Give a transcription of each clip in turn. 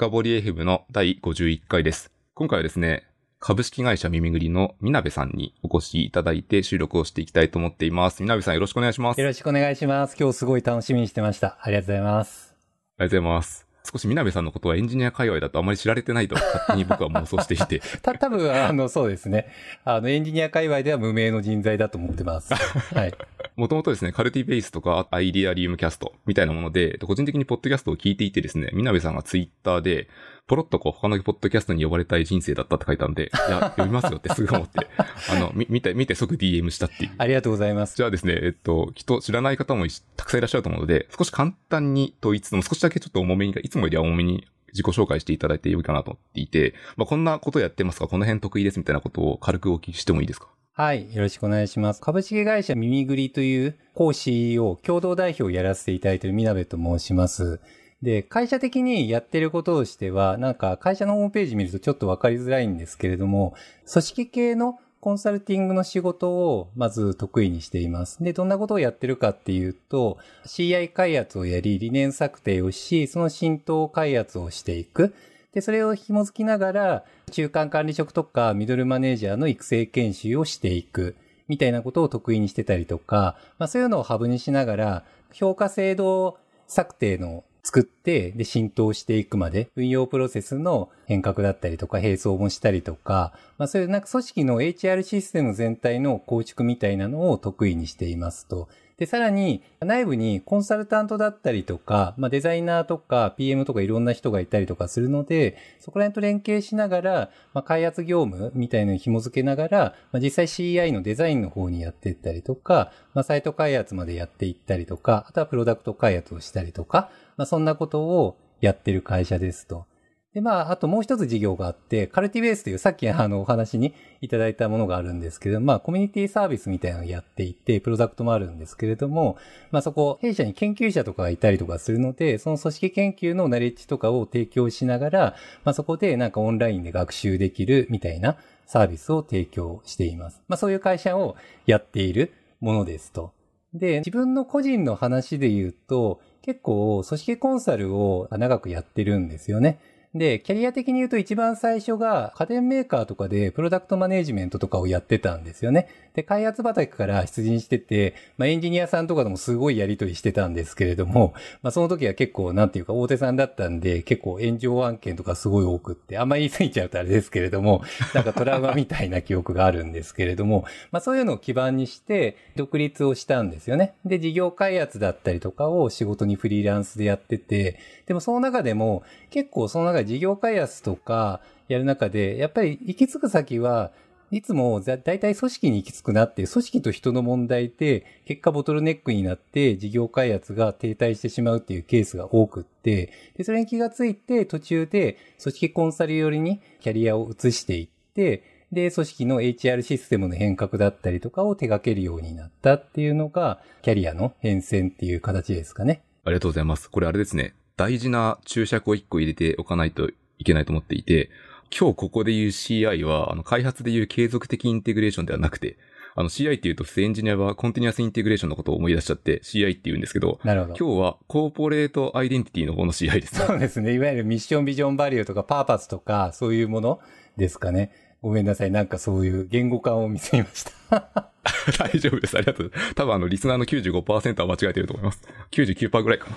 深掘り FM の第51回です。今回はですね、株式会社耳ぐりのみなべさんにお越しいただいて収録をしていきたいと思っています。みなべさんよろしくお願いします。よろしくお願いします。今日すごい楽しみにしてました。ありがとうございます。ありがとうございます。少しみなべさんのことはエンジニア界隈だとあまり知られてないと勝手に僕は妄想していて。た、多分あの、そうですね。あの、エンジニア界隈では無名の人材だと思ってます。はい。もともとですね、カルティベースとかアイデアリウムキャストみたいなもので、個人的にポッドキャストを聞いていてですね、みなべさんがツイッターで、ポロッとこう他のポッドキャストに呼ばれたい人生だったって書いたんで、いや、読みますよってすぐ思って、あの、み 見て、見て即 DM したっていう。ありがとうございます。じゃあですね、えっと、きっと知らない方もたくさんいらっしゃると思うので、少し簡単にと言いつつも少しだけちょっと重めに、いつもよりは重めに自己紹介していただいてよいかなと思っていて、まあ、こんなことやってますか？この辺得意ですみたいなことを軽くお聞きしてもいいですか？はい。よろしくお願いします。株式会社耳ぐりという講師を共同代表をやらせていただいているみなべと申します。で、会社的にやってることとしては、なんか会社のホームページ見るとちょっとわかりづらいんですけれども、組織系のコンサルティングの仕事をまず得意にしています。で、どんなことをやってるかっていうと、CI 開発をやり、理念策定をし、その浸透開発をしていく。で、それを紐づきながら、中間管理職とかミドルマネージャーの育成研修をしていく。みたいなことを得意にしてたりとか、まあそういうのをハブにしながら、評価制度策定の作って、で、浸透していくまで、運用プロセスの変革だったりとか、並走もしたりとか、まあそういうなんか組織の HR システム全体の構築みたいなのを得意にしていますと。で、さらに内部にコンサルタントだったりとか、まあデザイナーとか PM とかいろんな人がいたりとかするので、そこら辺と連携しながら、まあ開発業務みたいなのに紐付けながら、まあ実際 CI のデザインの方にやっていったりとか、まあサイト開発までやっていったりとか、あとはプロダクト開発をしたりとか、まあそんなことをやってる会社ですと。で、まあ、あともう一つ事業があって、カルティベースというさっきあのお話にいただいたものがあるんですけど、まあ、コミュニティサービスみたいなのをやっていて、プロダクトもあるんですけれども、まあそこ、弊社に研究者とかがいたりとかするので、その組織研究のナレッジとかを提供しながら、まあそこでなんかオンラインで学習できるみたいなサービスを提供しています。まあそういう会社をやっているものですと。で、自分の個人の話で言うと、結構組織コンサルを長くやってるんですよね。で、キャリア的に言うと一番最初が家電メーカーとかでプロダクトマネージメントとかをやってたんですよね。で、開発畑から出陣してて、まあエンジニアさんとかでもすごいやりとりしてたんですけれども、まあその時は結構なんていうか大手さんだったんで、結構炎上案件とかすごい多くって、あんまり言い過ぎちゃうとあれですけれども、なんかトラウマみたいな記憶があるんですけれども、まあそういうのを基盤にして独立をしたんですよね。で、事業開発だったりとかを仕事にフリーランスでやってて、でもその中でも結構その中で事業開発とかやる中で、やっぱり行き着く先は、いつもだ大体組織に行き着くなって、組織と人の問題で、結果ボトルネックになって事業開発が停滞してしまうっていうケースが多くって、で、それに気がついて途中で組織コンサル寄りにキャリアを移していって、で、組織の HR システムの変革だったりとかを手掛けるようになったっていうのが、キャリアの変遷っていう形ですかね。ありがとうございます。これあれですね。大事な注釈を一個入れておかないといけないと思っていて、今日ここで言う CI は、あの、開発で言う継続的インテグレーションではなくて、あの CI って言うと普通エンジニアは continuous integration のことを思い出しちゃって CI って言うんですけど、なるほど。今日はコーポレートアイデンティティの方の CI ですね。そうですね。いわゆるミッション、ビジョン、バリューとかパーパスとか、そういうものですかね。ごめんなさい。なんかそういう言語化を見せました。大丈夫です。ありがとう。多分あの、リスナーの95%は間違えてると思います。99%ぐらいかな。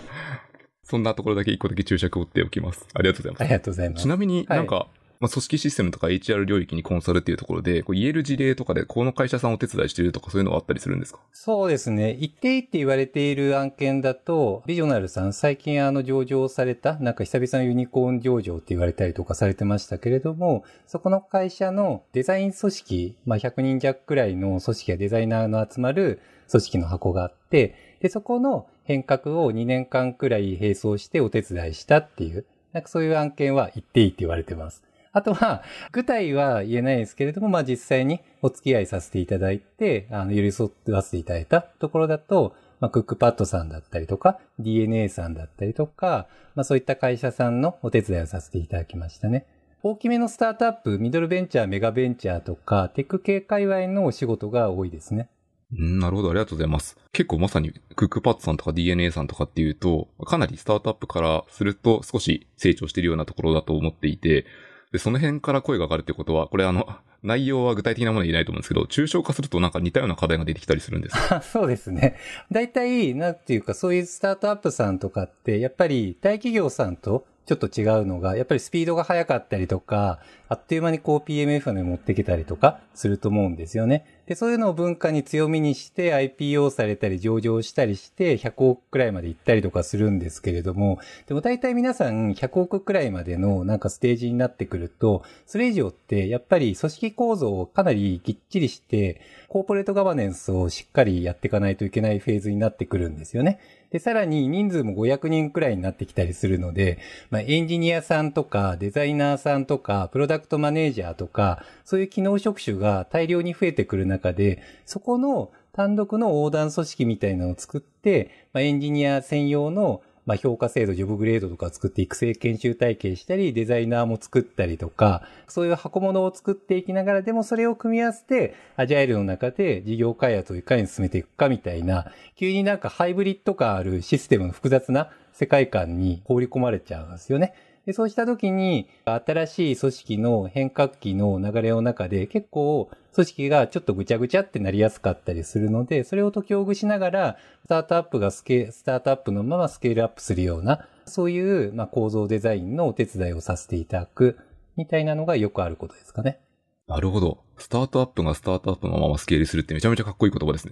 そんなところだけ一個だけ注釈を打っておきます。ありがとうございますあ。りがとうございます。ちなみになんか、まあ、組織システムとか HR 領域にコンサルっていうところで、こう言える事例とかで、この会社さんをお手伝いしてるとかそういうのはあったりするんですか？そうですね。言っていいって言われている案件だと、ビジョナルさん、最近あの上場された、なんか久々のユニコーン上場って言われたりとかされてましたけれども、そこの会社のデザイン組織、まあ100人弱くらいの組織やデザイナーの集まる組織の箱があって、で、そこの変革を2年間くらい並走してお手伝いしたっていう、なんかそういう案件は言っていいって言われてます。あとは、具体は言えないですけれども、まあ実際にお付き合いさせていただいて、あの、寄り添わせていただいたところだと、まあ、クックパッドさんだったりとか、DNA さんだったりとか、まあそういった会社さんのお手伝いをさせていただきましたね。大きめのスタートアップ、ミドルベンチャー、メガベンチャーとか、テック系界隈のお仕事が多いですね。なるほど、ありがとうございます。結構まさにクックパッドさんとか DNA さんとかっていうと、かなりスタートアップからすると少し成長しているようなところだと思っていて、で、その辺から声が上がるってことは、これあの、内容は具体的なものは言えないと思うんですけど、抽象化するとなんか似たような課題が出てきたりするんですか そうですね。大体、なんていうか、そういうスタートアップさんとかって、やっぱり大企業さんとちょっと違うのが、やっぱりスピードが速かったりとか、あっという間にこう PMF に持ってきたりとかすると思うんですよね。で、そういうのを文化に強みにして IPO されたり上場したりして100億くらいまで行ったりとかするんですけれども、でも大体皆さん100億くらいまでのなんかステージになってくると、それ以上ってやっぱり組織構造をかなりぎっちりして、コーポレートガバネンスをしっかりやっていかないといけないフェーズになってくるんですよね。で、さらに人数も500人くらいになってきたりするので、まあ、エンジニアさんとかデザイナーさんとかプロダクトマネージャーとか、そういう機能職種が大量に増えてくる中で、そこの単独の横断組織みたいなのを作って、まあ、エンジニア専用のまあ、評価制度、ジョブグレードとかを作って育成研修体系したり、デザイナーも作ったりとか、そういう箱物を作っていきながら、でもそれを組み合わせて、アジャイルの中で事業開発をいかに進めていくかみたいな、急になんかハイブリッド感あるシステムの複雑な世界観に放り込まれちゃうんですよね。でそうした時に、新しい組織の変革期の流れの中で結構組織がちょっとぐちゃぐちゃってなりやすかったりするので、それを解きほぐしながら、スタートアップがスケスタートアップのままスケールアップするような、そういう、まあ、構造デザインのお手伝いをさせていただく、みたいなのがよくあることですかね。なるほど。スタートアップがスタートアップのままスケールするってめちゃめちゃかっこいい言葉ですね。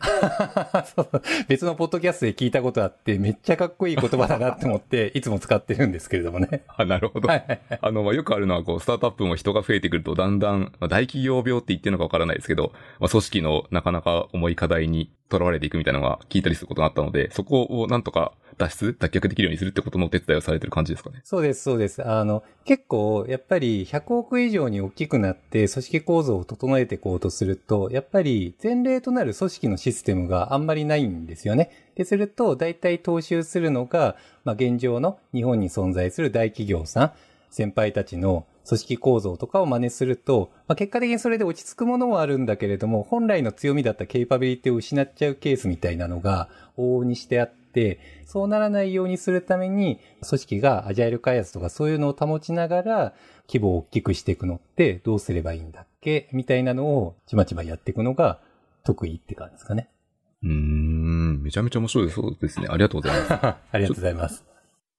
別のポッドキャストで聞いたことあって、めっちゃかっこいい言葉だなって思って、いつも使ってるんですけれどもね。あ、なるほど。あの、まあ、よくあるのは、こう、スタートアップも人が増えてくると、だんだん、まあ、大企業病って言ってるのかわからないですけど、まあ、組織のなかなか重い課題に囚われていくみたいなのが聞いたりすることがあったので、そこをなんとか脱出脱却できるようにするってことのお手伝いをされてる感じですかね。そうです、そうです。あの、結構、やっぱり100億以上に大きくなって、組織構造を整えていこうとすると、やっぱり前例となる組織のシステムがあんまりないんですよね。で、すると、大体踏襲するのが、まあ、現状の日本に存在する大企業さん、先輩たちの組織構造とかを真似すると、まあ、結果的にそれで落ち着くものはあるんだけれども、本来の強みだったケイパビリティを失っちゃうケースみたいなのが往々にしてあって、そうならないようにするために、組織がアジャイル開発とかそういうのを保ちながら、規模を大きくしていくのってどうすればいいんだっけ？みたいなのをちまちまやっていくのが得意って感じですかね。うーん、めちゃめちゃ面白いそうですね。ありがとうございます。ありがとうございます。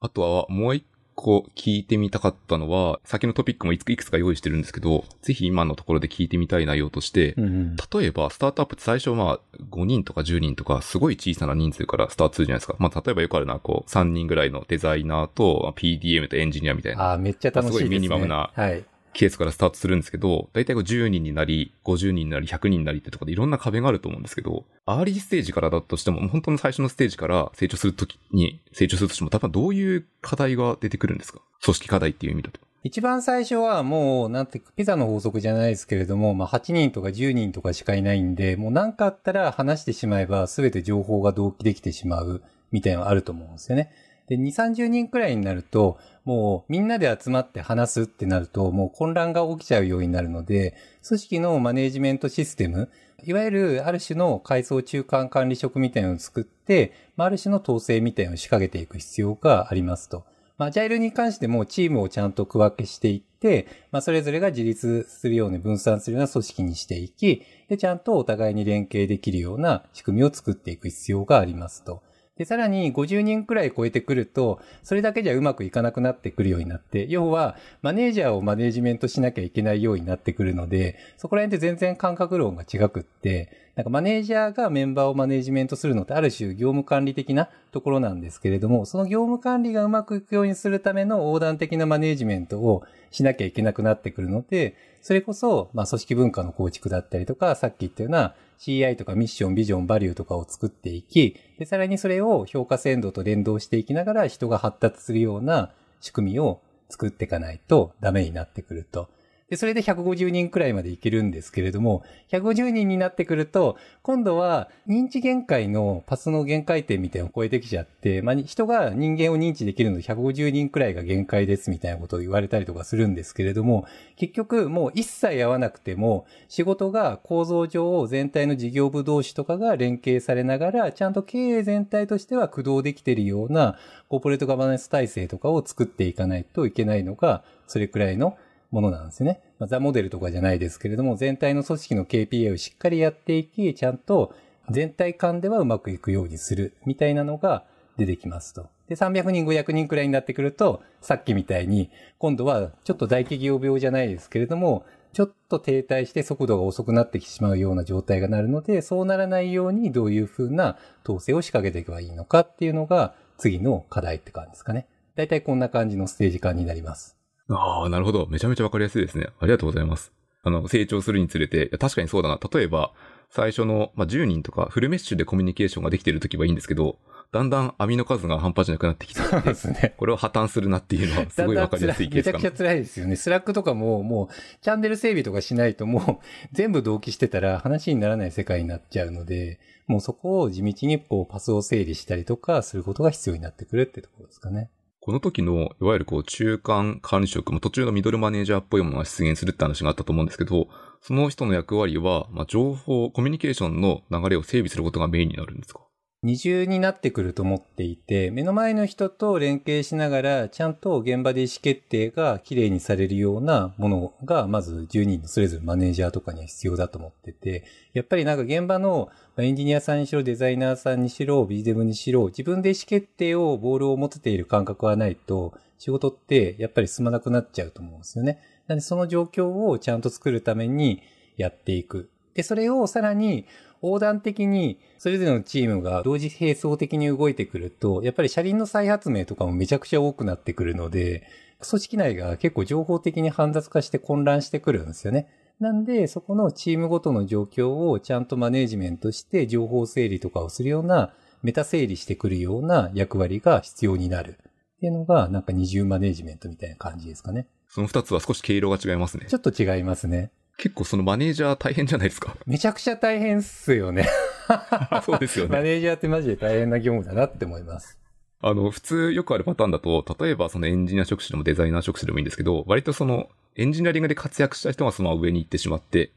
あとは、もう一個聞いてみたかったのは、先のトピックもいくつか用意してるんですけど、ぜひ今のところで聞いてみたい内容として、うんうん、例えばスタートアップって最初まあ5人とか10人とかすごい小さな人数からスタートするじゃないですか。まあ例えばよくあるのはこう3人ぐらいのデザイナーと PDM とエンジニアみたいな。ああ、めっちゃ楽しいですね。すごいミニマムな。はい。ケースからスタートするんですけど、だいたい10人になり、50人になり、100人になりってとこでいろんな壁があると思うんですけど、アーリーステージからだとしても、本当の最初のステージから成長するときに、成長するとしても、多分どういう課題が出てくるんですか？組織課題っていう意味だと。一番最初はもう、なんて、ピザの法則じゃないですけれども、まあ8人とか10人とかしかいないんで、もう何かあったら話してしまえば全て情報が同期できてしまうみたいなのがあると思うんですよね。で、2、30人くらいになると、もうみんなで集まって話すってなると、もう混乱が起きちゃうようになるので、組織のマネジメントシステム、いわゆるある種の階層中間管理職みたいなのを作って、まある種の統制みたいなのを仕掛けていく必要がありますと。まあ、ジャイルに関してもチームをちゃんと区分けしていって、まあ、それぞれが自立するように分散するような組織にしていき、で、ちゃんとお互いに連携できるような仕組みを作っていく必要がありますと。で、さらに50人くらい超えてくると、それだけじゃうまくいかなくなってくるようになって、要は、マネージャーをマネージメントしなきゃいけないようになってくるので、そこら辺で全然感覚論が違くって、なんかマネージャーがメンバーをマネージメントするのってある種業務管理的なところなんですけれども、その業務管理がうまくいくようにするための横断的なマネージメントをしなきゃいけなくなってくるので、それこそ、まあ、組織文化の構築だったりとか、さっき言ったような CI とかミッション、ビジョン、バリューとかを作っていき、で、さらにそれを評価鮮度と連動していきながら人が発達するような仕組みを作っていかないとダメになってくると。で、それで150人くらいまでいけるんですけれども、150人になってくると、今度は認知限界のパスの限界点みたいなのを超えてきちゃって、まあ、人が人間を認知できるので150人くらいが限界ですみたいなことを言われたりとかするんですけれども、結局もう一切会わなくても、仕事が構造上全体の事業部同士とかが連携されながら、ちゃんと経営全体としては駆動できているようなコーポレートガバナンス体制とかを作っていかないといけないのが、それくらいのものなんですね。まあ、ザモデルとかじゃないですけれども、全体の組織の KPI をしっかりやっていき、ちゃんと全体間ではうまくいくようにする、みたいなのが出てきますと。で、300人、500人くらいになってくると、さっきみたいに、今度はちょっと大企業病じゃないですけれども、ちょっと停滞して速度が遅くなってきてしまうような状態がなるので、そうならないようにどういうふうな統制を仕掛けていけばいいのかっていうのが次の課題って感じですかね。だいたいこんな感じのステージ感になります。ああ、なるほど。めちゃめちゃわかりやすいですね。ありがとうございます。あの、成長するにつれて、確かにそうだな。例えば、最初の、まあ、10人とか full mesh でコミュニケーションができているときはいいんですけど、だんだん網の数が半端じゃなくなってきて、そうですね。これを破綻するなっていうのは すごいわかりやすいケースかな。めちゃくちゃ辛いですよね。スラックとかももうチャンネル整備とかしないともう全部同期してたら話にならない世界になっちゃうので、もうそこを地道にこうパスを整理したりとかすることが必要になってくるってところですかね。この時の、いわゆるこう、中間管理職、途中のミドルマネージャーっぽいものが出現するって話があったと思うんですけど、その人の役割は、まあ、情報、コミュニケーションの流れを整備することがメインになるんですか？二重になってくると思っていて、目の前の人と連携しながら、ちゃんと現場で意思決定がきれいにされるようなものが、まず10人のそれぞれマネージャーとかには必要だと思ってて、やっぱりなんか現場のエンジニアさんにしろ、デザイナーさんにしろ、ビジデブにしろ、自分で意思決定を、ボールを持てている感覚はないと、仕事ってやっぱり進まなくなっちゃうと思うんですよね。なのでその状況をちゃんと作るためにやっていく。で、それをさらに横断的にそれぞれのチームが同時並走的に動いてくると、やっぱり車輪の再発明とかもめちゃくちゃ多くなってくるので、組織内が結構情報的に煩雑化して混乱してくるんですよね。なんで、そこのチームごとの状況をちゃんとマネージメントして情報整理とかをするような、メタ整理してくるような役割が必要になる。っていうのが、なんか二重マネージメントみたいな感じですかね。その二つは少し毛色が違いますね。ちょっと違いますね。結構そのマネージャー大変じゃないですか。めちゃくちゃ大変っすよね。そうですよね。マネージャーってマジで大変な業務だなって思います。あの、普通よくあるパターンだと、例えばそのエンジニア職種でもデザイナー職種でもいいんですけど、割とそのエンジニアリングで活躍した人がその上に行ってしまって、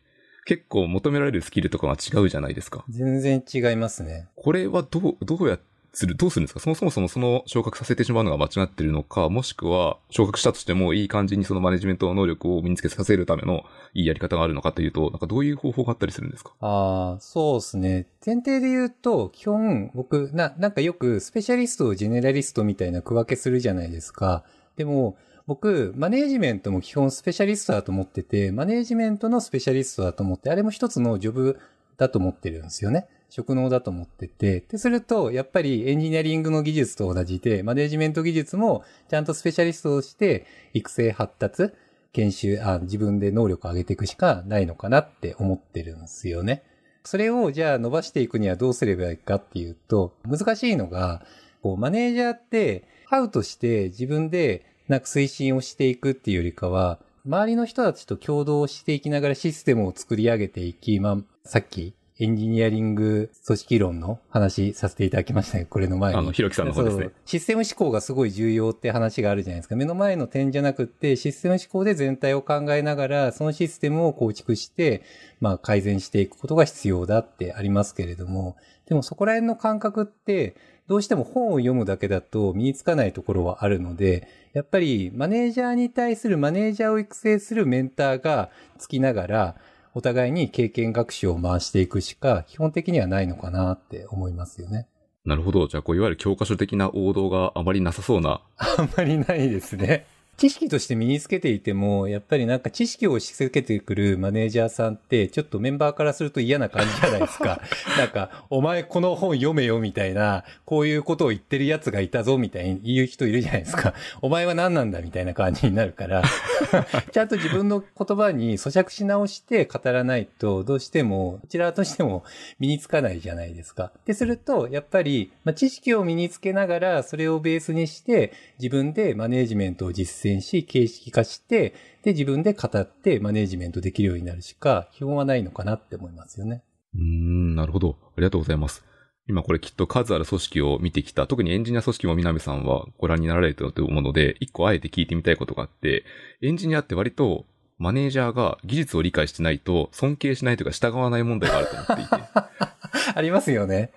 結構求められるスキルとかが違うじゃないですか。全然違いますね。これはどう、どうやってする、どうするんですか？そもそもそもその昇格させてしまうのが間違ってるのか、もしくは昇格したとしてもいい感じにそのマネジメント能力を身につけさせるためのいいやり方があるのかというと、なんかどういう方法があったりするんですか？ああ、そうですね。前提で言うと、基本僕、な、なんかよくスペシャリストをジェネラリストみたいな区分けするじゃないですか。でも、僕、マネージメントも基本スペシャリストだと思ってて、マネージメントのスペシャリストだと思って、あれも一つのジョブだと思ってるんですよね。職能だと思ってて、で、すると、やっぱりエンジニアリングの技術と同じで、マネジメント技術もちゃんとスペシャリストとして育成発達、研修、あ、自分で能力を上げていくしかないのかなって思ってるんですよね。それをじゃあ伸ばしていくにはどうすればいいかっていうと、難しいのが、こう、マネージャーって、ハウとして自分でなんか推進をしていくっていうよりかは、周りの人たちと共同していきながらシステムを作り上げていき、まあ、さっきエンジニアリング組織論の話させていただきましたね、これの前に。あの、ひろきさんの方ですね。システム思考がすごい重要って話があるじゃないですか。目の前の点じゃなくって、システム思考で全体を考えながら、そのシステムを構築して、まあ改善していくことが必要だってありますけれども、でもそこら辺の感覚って、どうしても本を読むだけだと身につかないところはあるので、やっぱりマネージャーに対するマネージャーを育成するメンターがつきながら、お互いに経験学習を回していくしか基本的にはないのかなって思いますよね。なるほど。じゃあ、こう、いわゆる教科書的な王道があまりなさそうな。あまりないですね。知識として身につけていても、やっぱりなんか知識を押し付けてくるマネージャーさんって、ちょっとメンバーからすると嫌な感じじゃないですか。なんか、お前この本読めよみたいな、こういうことを言ってる奴がいたぞみたいに言う人いるじゃないですか。お前は何なんだみたいな感じになるから、ちゃんと自分の言葉に咀嚼し直して語らないと、どうしても、こちらとしても身につかないじゃないですか。ってすると、やっぱり、まあ、知識を身につけながら、それをベースにして、自分でマネージメントを実践実践し、形式化して、で、自分で語ってマネジメントできるようになるしか、基本はないのかなって思いますよね。うーん、なるほど。ありがとうございます。今これきっと数ある組織を見てきた、特にエンジニア組織も南さんはご覧になられてると思うので、一個あえて聞いてみたいことがあって、エンジニアって割とマネージャーが技術を理解してないと尊敬しないというか従わない問題があると思っていて。ありますよね。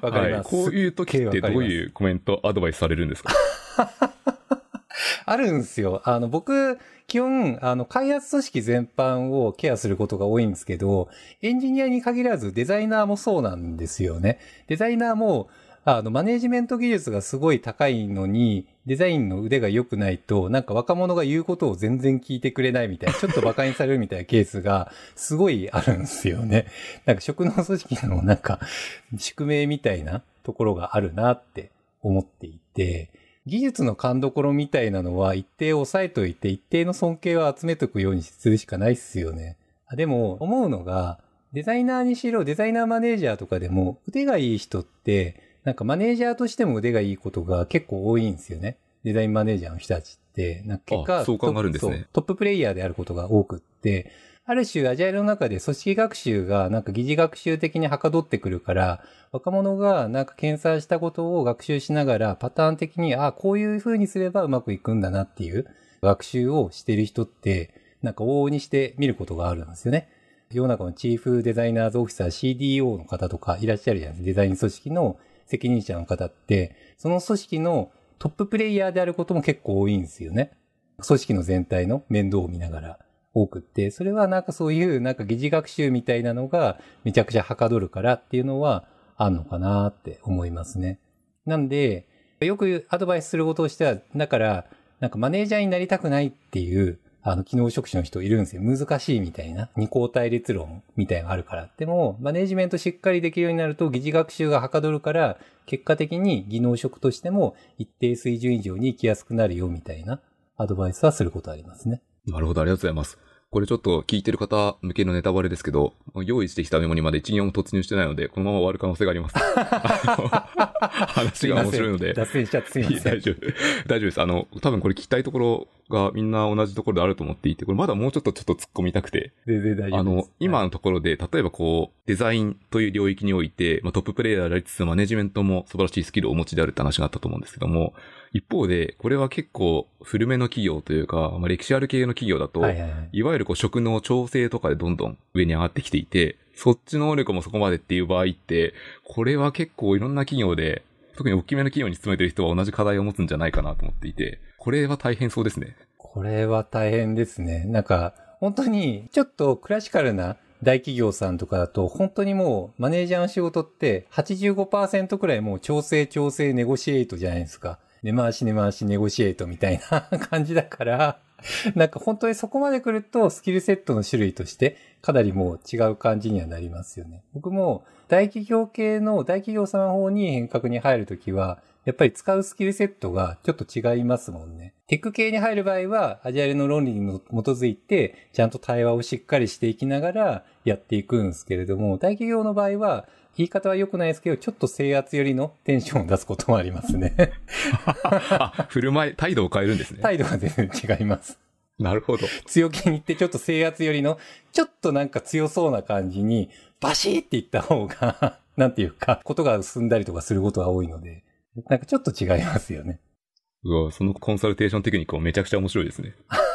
わかります。はい、こういう時ってどういうコメント、アドバイスされるんですか？あるんですよ。あの、僕、基本、あの、開発組織全般をケアすることが多いんですけど、エンジニアに限らずデザイナーもそうなんですよね。デザイナーも、あの、マネジメント技術がすごい高いのに、デザインの腕が良くないと、なんか若者が言うことを全然聞いてくれないみたいな、ちょっと馬鹿にされるみたいなケースがすごいあるんですよね。なんか職能組織のなんか宿命みたいなところがあるなって思っていて、技術の勘どころみたいなのは一定抑えといて一定の尊敬を集めとくようにするしかないっすよね。でも思うのが、デザイナーにしろデザイナーマネージャーとかでも腕がいい人ってなんかマネージャーとしても腕がいいことが結構多いんですよね。デザインマネージャーの人たちって。なんか結果そう考えるんですねトッププレイヤーであることが多くって、ある種アジャイルの中で組織学習がなんか疑似学習的にはかどってくるから、若者がなんか検査したことを学習しながらパターン的に、あこういう風にすればうまくいくんだなっていう学習をしてる人って、なんか往々にして見ることがあるんですよね。世の中のチーフデザイナーズオフィサー CDO の方とかいらっしゃるじゃないですか。デザイン組織の責任者の方って、その組織のトッププレイヤーであることも結構多いんですよね。組織の全体の面倒を見ながら多くって、それはなんかそういうなんか疑似学習みたいなのがめちゃくちゃはかどるからっていうのはあんのかなって思いますね。なんで、よくアドバイスすることとしては、だから、なんかマネージャーになりたくないっていう、あの、機能職種の人いるんですよ。難しいみたいな。二項対立論みたいなのがあるから。でも、マネージメントしっかりできるようになると、疑似学習がはかどるから、結果的に技能職としても一定水準以上に行きやすくなるよみたいなアドバイスはすることありますね。なるほど、ありがとうございます。これちょっと聞いてる方向けのネタバレですけど、用意してきたメモにまで一行も突入してないので、このまま終わる可能性があります。話が面白いので。脱線しちゃってすいません。大丈夫。大丈夫です。あの、多分これ聞きたいところがみんな同じところであると思っていて、これまだもうちょっとちょっと突っ込みたくて。全然大丈夫。あの、今のところで、例えばこう、デザインという領域において、まあ、トッププレイヤーでありつつ、マネジメントも素晴らしいスキルをお持ちであるって話があったと思うんですけども、一方で、これは結構古めの企業というか、まあ、歴史ある系の企業だと、はいはいはい。いわゆるこう職の調整とかでどんどん上に上がってきていて、そっち能力もそこまでっていう場合って、これは結構いろんな企業で、特に大きめの企業に勤めてる人は同じ課題を持つんじゃないかなと思っていて、これは大変そうですね。これは大変ですね。なんか、本当に、ちょっとクラシカルな大企業さんとかだと、本当にもう、マネージャーの仕事って85%くらいもう調整調整ネゴシエイトじゃないですか。根回し根回しネゴシエイトみたいな 感じだから、なんか本当にそこまで来るとスキルセットの種類としてかなりもう違う感じにはなりますよね。僕も大企業系の大企業様の方に変革に入るときは、やっぱり使うスキルセットがちょっと違いますもんね。テック系に入る場合は、アジャイルの論理に基づいて、ちゃんと対話をしっかりしていきながらやっていくんですけれども、大企業の場合は、言い方は良くないですけど、ちょっと制圧寄りのテンションを出すこともありますね。あ、振る舞い、態度を変えるんですね。態度が全然違います。なるほど。強気に言ってちょっと制圧寄りの、ちょっとなんか強そうな感じに、バシーって言った方が、なんていうか、ことが進んだりとかすることが多いので、なんかちょっと違いますよね。うわ、そのコンサルテーションテクニックもめちゃくちゃ面白いですね。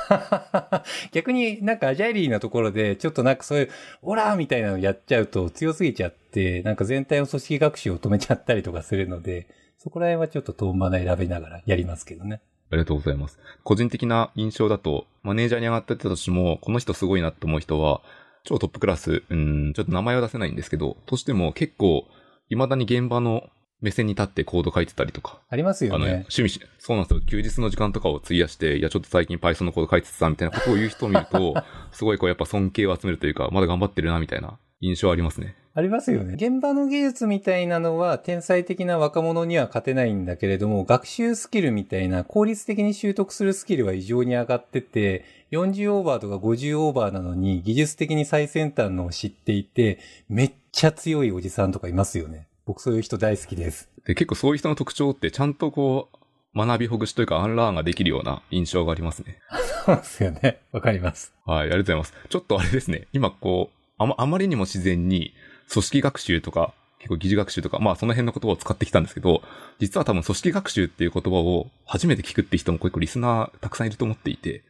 逆になんかアジャイリーなところで、ちょっとなんかそういう、オラーみたいなのやっちゃうと強すぎちゃって、なんか全体の組織学習を止めちゃったりとかするので、そこら辺はちょっと遠マナ選びながらやりますけどね。ありがとうございます。個人的な印象だと、マネージャーに上がってったとしても、この人すごいなって思う人は、超トップクラス、うん、ちょっと名前は出せないんですけど、としても結構、未だに現場の目線に立ってコード書いてたりとか、ありますよあの、ね。趣味し、そうなんですよ。休日の時間とかを費やして、いや、ちょっと最近 Python のコード書いてたみたいなことを言う人を見ると、すごいこう、やっぱ尊敬を集めるというか、まだ頑張ってるな、みたいな印象ありますね。ありますよね。現場の技術みたいなのは天才的な若者には勝てないんだけれども、学習スキルみたいな効率的に習得するスキルは異常に上がってて、40オーバーとか50オーバーなのに技術的に最先端のを知っていて、めっちゃ強いおじさんとかいますよね。僕そういう人大好きです。で、結構そういう人の特徴って、ちゃんとこう、学びほぐしというかアンラーンができるような印象がありますね。そうですよね。わかります。はい、ありがとうございます。ちょっとあれですね、今こう、あま、あまりにも自然に組織学習とか、結構疑似学習とか、まあその辺の言葉を使ってきたんですけど、実は多分組織学習っていう言葉を初めて聞くって人も結構リスナーたくさんいると思っていて、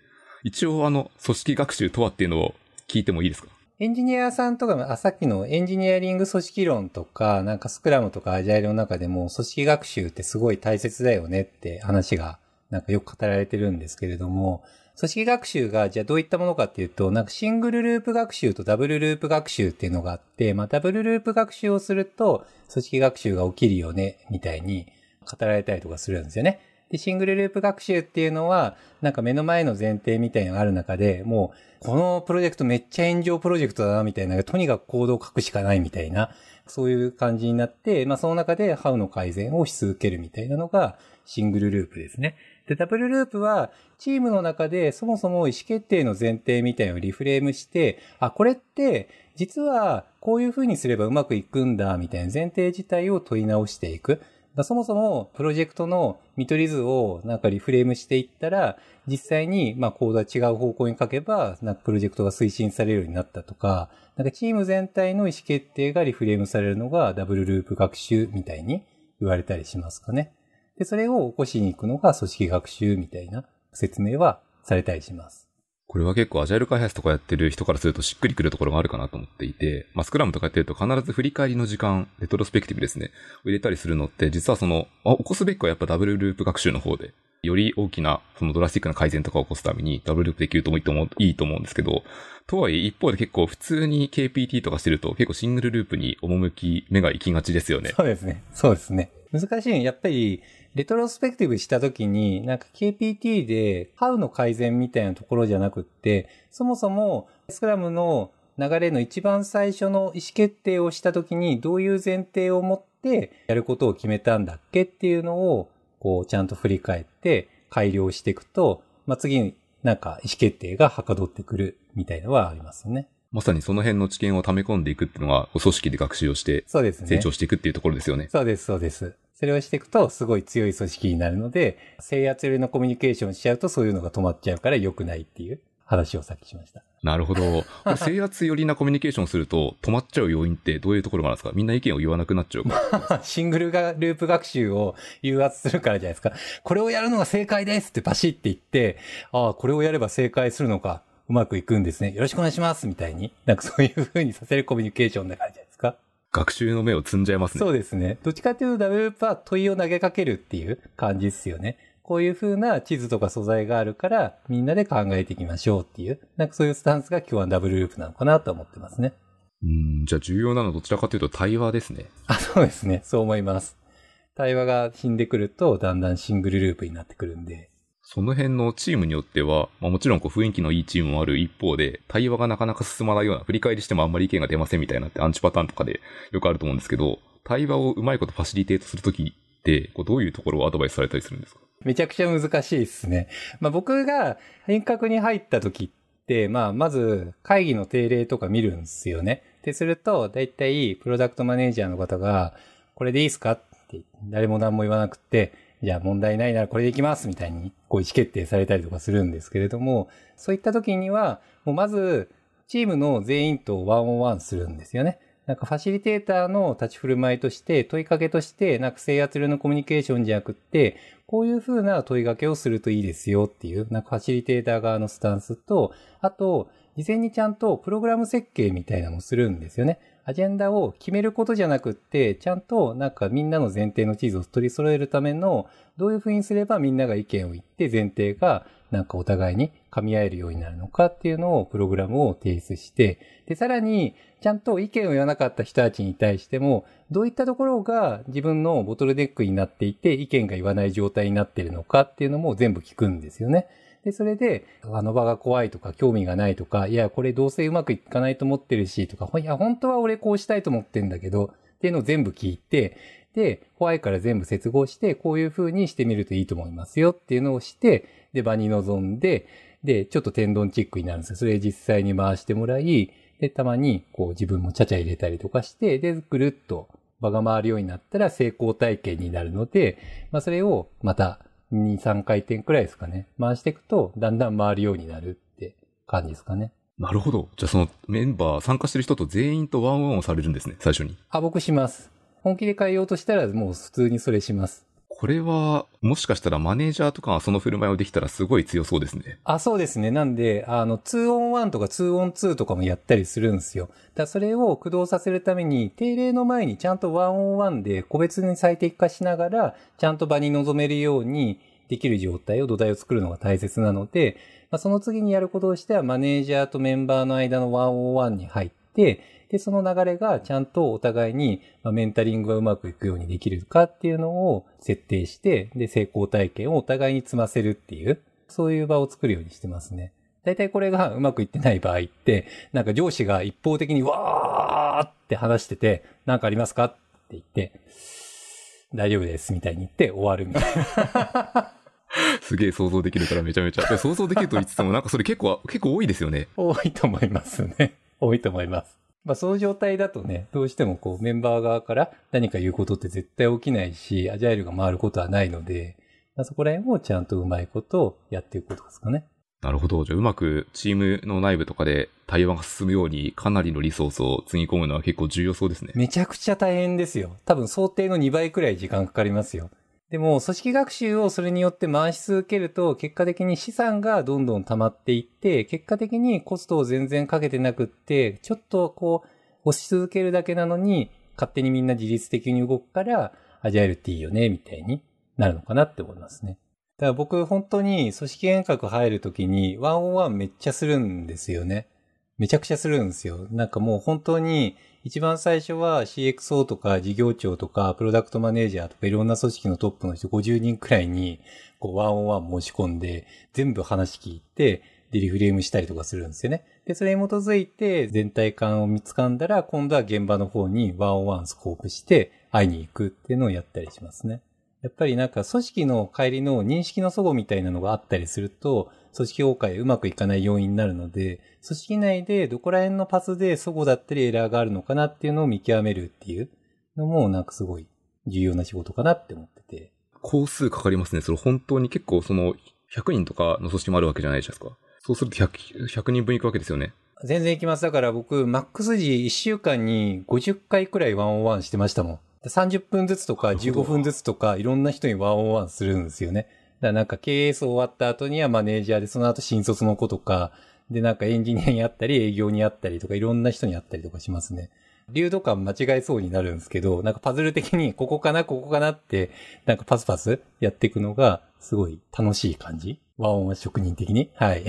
一応あの、組織学習とはっていうのを聞いてもいいですか？エンジニアさんとか、あ、さっきのエンジニアリング組織論とか、なんかスクラムとかアジャイルの中でも組織学習ってすごい大切だよねって話がなんかよく語られてるんですけれども、組織学習がじゃあどういったものかっていうと、なんかシングルループ学習とダブルループ学習っていうのがあって、まあダブルループ学習をすると組織学習が起きるよね、みたいに語られたりとかするんですよね。で、シングルループ学習っていうのは、なんか目の前の前提みたいなのがある中で、もう、このプロジェクトめっちゃ炎上プロジェクトだな、みたいな、とにかくコードを書くしかないみたいな、そういう感じになって、まあその中で How の改善をし続けるみたいなのがシングルループですね。で、ダブルループは、チームの中でそもそも意思決定の前提みたいなのをリフレームして、あ、これって、実はこういう風にすればうまくいくんだ、みたいな前提自体を問い直していく。だそもそもプロジェクトの見取り図をなんかリフレームしていったら、実際にまあコードは違う方向に書けば、なんかプロジェクトが推進されるようになったとか、なんかチーム全体の意思決定がリフレームされるのがダブルループ学習みたいに言われたりしますかね。で、それを起こしに行くのが組織学習みたいな説明はされたりします。これは結構アジャイル開発とかやってる人からするとしっくりくるところがあるかなと思っていて、まあ、スクラムとかやってると必ず振り返りの時間、レトロスペクティブですね、を入れたりするのって、実はその、あ起こすべきはやっぱダブルループ学習の方で、より大きな、そのドラスティックな改善とかを起こすためにダブルループできるともいいと思ういいと思うんですけど、とはいえ一方で結構普通に KPT とかしてると結構シングルループに赴き目が行きがちですよね。そうですね。そうですね。難しいやっぱり、レトロスペクティブしたときに、なんか KPT で How の改善みたいなところじゃなくって、そもそもスクラムの流れの一番最初の意思決定をしたときに、どういう前提を持ってやることを決めたんだっけっていうのを、こう、ちゃんと振り返って改良していくと、まあ、次になんか意思決定がはかどってくるみたいのはありますね。まさにその辺の知見を溜め込んでいくっていうのが、組織で学習をしてそうですね。成長していくっていうところですよね。そうです、そうです。それをしていくと、すごい強い組織になるので、制圧寄りのコミュニケーションしちゃうと、そういうのが止まっちゃうから良くないっていう話をさっきしました。なるほど。制圧寄りなコミュニケーションをすると止まっちゃう要因ってどういうところがあるんですか？みんな意見を言わなくなっちゃうから。シングルがループ学習を誘発するからじゃないですか。これをやるのが正解ですってバシッて言って、ああ、これをやれば正解するのか、うまくいくんですね。よろしくお願いしますみたいに。なんかそういう風にさせるコミュニケーションだからじゃないですか。学習の目を積んじゃいますね。そうですね。どっちかっていうとダブルループは問いを投げかけるっていう感じですよね。こういう風な地図とか素材があるから、みんなで考えていきましょうっていう、なんかそういうスタンスが今日はダブルループなのかなと思ってますね。うん、じゃあ重要なのはどちらかというと対話ですね。あ、そうですね。そう思います。対話が死んでくると、だんだんシングルループになってくるんで。その辺のチームによっては、まあ、もちろんこう雰囲気のいいチームもある一方で、対話がなかなか進まないような、振り返りしてもあんまり意見が出ませんみたいなってアンチパターンとかでよくあると思うんですけど、対話をうまいことファシリテートするときって、こうどういうところをアドバイスされたりするんですか？めちゃくちゃ難しいですね。まあ僕が変革に入った時って、まあまず会議の定例とか見るんですよね。で、すると、だいたいプロダクトマネージャーの方が、これでいいですか？って、誰も何も言わなくて、じゃあ問題ないならこれでいきますみたいに、こう意思決定されたりとかするんですけれども、そういった時には、もうまず、チームの全員とワンオンワンするんですよね。なんかファシリテーターの立ち振る舞いとして、問いかけとして、なんか制圧量のコミュニケーションじゃなくって、こういう風な問いかけをするといいですよっていう、なんかファシリテーター側のスタンスと、あと、事前にちゃんとプログラム設計みたいなのもするんですよね。アジェンダを決めることじゃなくって、ちゃんとなんかみんなの前提の地図を取り揃えるための、どういう風にすればみんなが意見を言って前提がなんかお互いに噛み合えるようになるのかっていうのをプログラムを提出して、で、さらにちゃんと意見を言わなかった人たちに対しても、どういったところが自分のボトルネックになっていて意見が言わない状態になっているのかっていうのも全部聞くんですよね。で、それで、あの場が怖いとか、興味がないとか、いや、これどうせうまくいかないと思ってるし、とか、いや、本当は俺こうしたいと思ってんだけど、っていうのを全部聞いて、で、怖いから全部接合して、こういう風にしてみるといいと思いますよっていうのをして、で、場に臨んで、で、ちょっと天丼チックになるんですよ。それ実際に回してもらい、で、たまに、こう自分もちゃちゃ入れたりとかして、で、ぐるっと場が回るようになったら成功体験になるので、まあそれをまた2、3回転くらいですかね。回していくと、だんだん回るようになるって感じですかね。なるほど。じゃあそのメンバー、参加してる人と全員とワンワンをされるんですね、最初に。あ、僕します。本気で変えようとしたらもう普通にそれします。これは、もしかしたらマネージャーとかがその振る舞いをできたらすごい強そうですね。あ、そうですね。なんで、あの、2on1 とか 2on2 とかもやったりするんですよ。だからそれを駆動させるために、定例の前にちゃんと 1on1 で個別に最適化しながら、ちゃんと場に臨めるようにできる状態を土台を作るのが大切なので、まあ、その次にやることとしては、マネージャーとメンバーの間の 1on1 に入って、で、その流れがちゃんとお互いに、まあ、メンタリングがうまくいくようにできるかっていうのを設定して、で、成功体験をお互いに積ませるっていう、そういう場を作るようにしてますね。大体これがうまくいってない場合って、なんか上司が一方的にわーって話してて、なんかありますかって言って、大丈夫ですみたいに言って終わるみたいな。すげえ想像できるからめちゃめちゃ。で想像できると言いつつもなんかそれ結構、結構多いですよね。多いと思いますね。多いと思います。まあ、その状態だとね、どうしてもこうメンバー側から何か言うことって絶対起きないし、アジャイルが回ることはないので、まあ、そこら辺をちゃんとうまいことをやっていくことですかね。なるほど。じゃあうまくチームの内部とかで対話が進むようにかなりのリソースをつぎ込むのは結構重要そうですね。めちゃくちゃ大変ですよ。多分想定の2倍くらい時間かかりますよ。でも、組織学習をそれによって回し続けると、結果的に資産がどんどん溜まっていって、結果的にコストを全然かけてなくって、ちょっとこう、押し続けるだけなのに、勝手にみんな自律的に動くから、アジャイルっていいよね、みたいになるのかなって思いますね。だから僕、本当に組織変革入るときに、ワンオンワンめっちゃするんですよね。めちゃくちゃするんですよ。なんかもう本当に、一番最初は CXO とか事業長とかプロダクトマネージャーとかいろんな組織のトップの人50人くらいにこうワンオンワン申し込んで全部話聞いてでリフレームしたりとかするんですよね。で、それに基づいて全体感を見つかんだら今度は現場の方にワンオンワンスコープして会いに行くっていうのをやったりしますね。やっぱりなんか組織の帰りの認識の齟齬みたいなのがあったりすると、組織崩壊うまくいかない要因になるので、組織内でどこら辺のパスで齟齬だったりエラーがあるのかなっていうのを見極めるっていうのもなんかすごい重要な仕事かなって思ってて。工数かかりますね。それ本当に結構その100人とかの組織もあるわけじゃないですか。そうすると 100, 100人分いくわけですよね。全然いきます。だから僕、マックス時1週間に50回くらいワンオンワンしてましたもん。30分ずつとか15分ずつとかいろんな人に one on one するんですよね。だからなんか経営層終わった後にはマネージャーでその後新卒の子とか、でなんかエンジニアに会ったり営業に会ったりとかいろんな人に会ったりとかしますね。粒度感間違えそうになるんですけど、なんかパズル的にここかな、ここかなって、なんかパスパスやっていくのがすごい楽しい感じ。ワンワン職人的に。はい。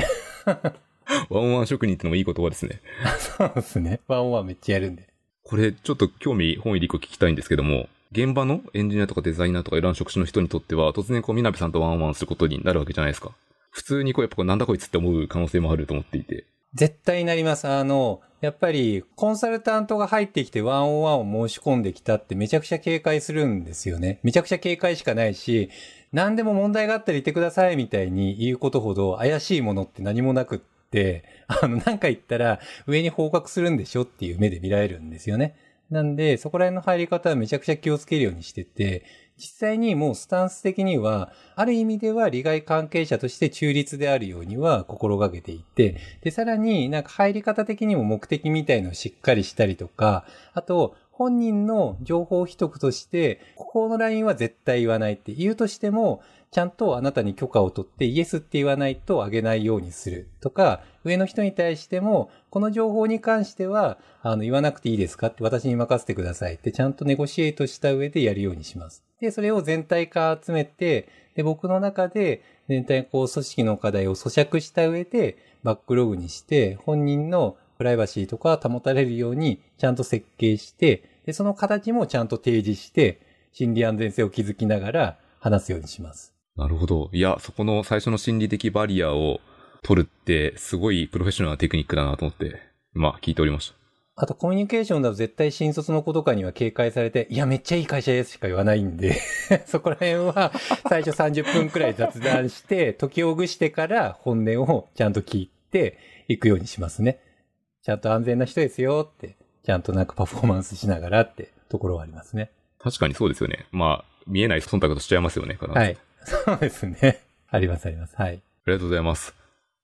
ワンワン職人ってのもいい言葉ですね。そうですね。ワンワンめっちゃやるんで。これちょっと興味本位で一個聞きたいんですけども、現場のエンジニアとかデザイナーとかいろんな職種の人にとっては、突然こう、みなべさんとワンワンすることになるわけじゃないですか。普通にこう、やっぱこうなんだこいつって思う可能性もあると思っていて。絶対になります。あの、やっぱり、コンサルタントが入ってきてワンオンワンを申し込んできたってめちゃくちゃ警戒するんですよね。めちゃくちゃ警戒しかないし、何でも問題があったら言ってくださいみたいに言うことほど怪しいものって何もなくって、あの、なんか言ったら上に報告するんでしょっていう目で見られるんですよね。なんで、そこら辺の入り方はめちゃくちゃ気をつけるようにしてて、実際にもうスタンス的には、ある意味では利害関係者として中立であるようには心がけていて、で、さらになんか入り方的にも目的みたいのをしっかりしたりとか、あと、本人の情報秘匿として、ここのラインは絶対言わないって言うとしても、ちゃんとあなたに許可を取ってイエスって言わないとあげないようにするとか、上の人に対しても、この情報に関しては、あの、言わなくていいですかって私に任せてくださいってちゃんとネゴシエートした上でやるようにします。で、それを全体化集めて、で、僕の中で全体こう組織の課題を咀嚼した上でバックログにして、本人のプライバシーとか保たれるようにちゃんと設計して、で、その形もちゃんと提示して、心理安全性を築きながら話すようにします。なるほど。いや、そこの最初の心理的バリアを取るって、すごいプロフェッショナルなテクニックだなと思って、まあ聞いておりました。あとコミュニケーションだと絶対新卒の子とかには警戒されて、いや、めっちゃいい会社ですしか言わないんで、そこら辺は最初30分くらい雑談して、解きほぐしてから本音をちゃんと聞いていくようにしますね。ちゃんと安全な人ですよって、ちゃんとなんかパフォーマンスしながらってところはありますね。確かにそうですよね。まあ、見えない忖度としちゃいますよね、必ずはい。そうですね。ありますあります。はい。ありがとうございます。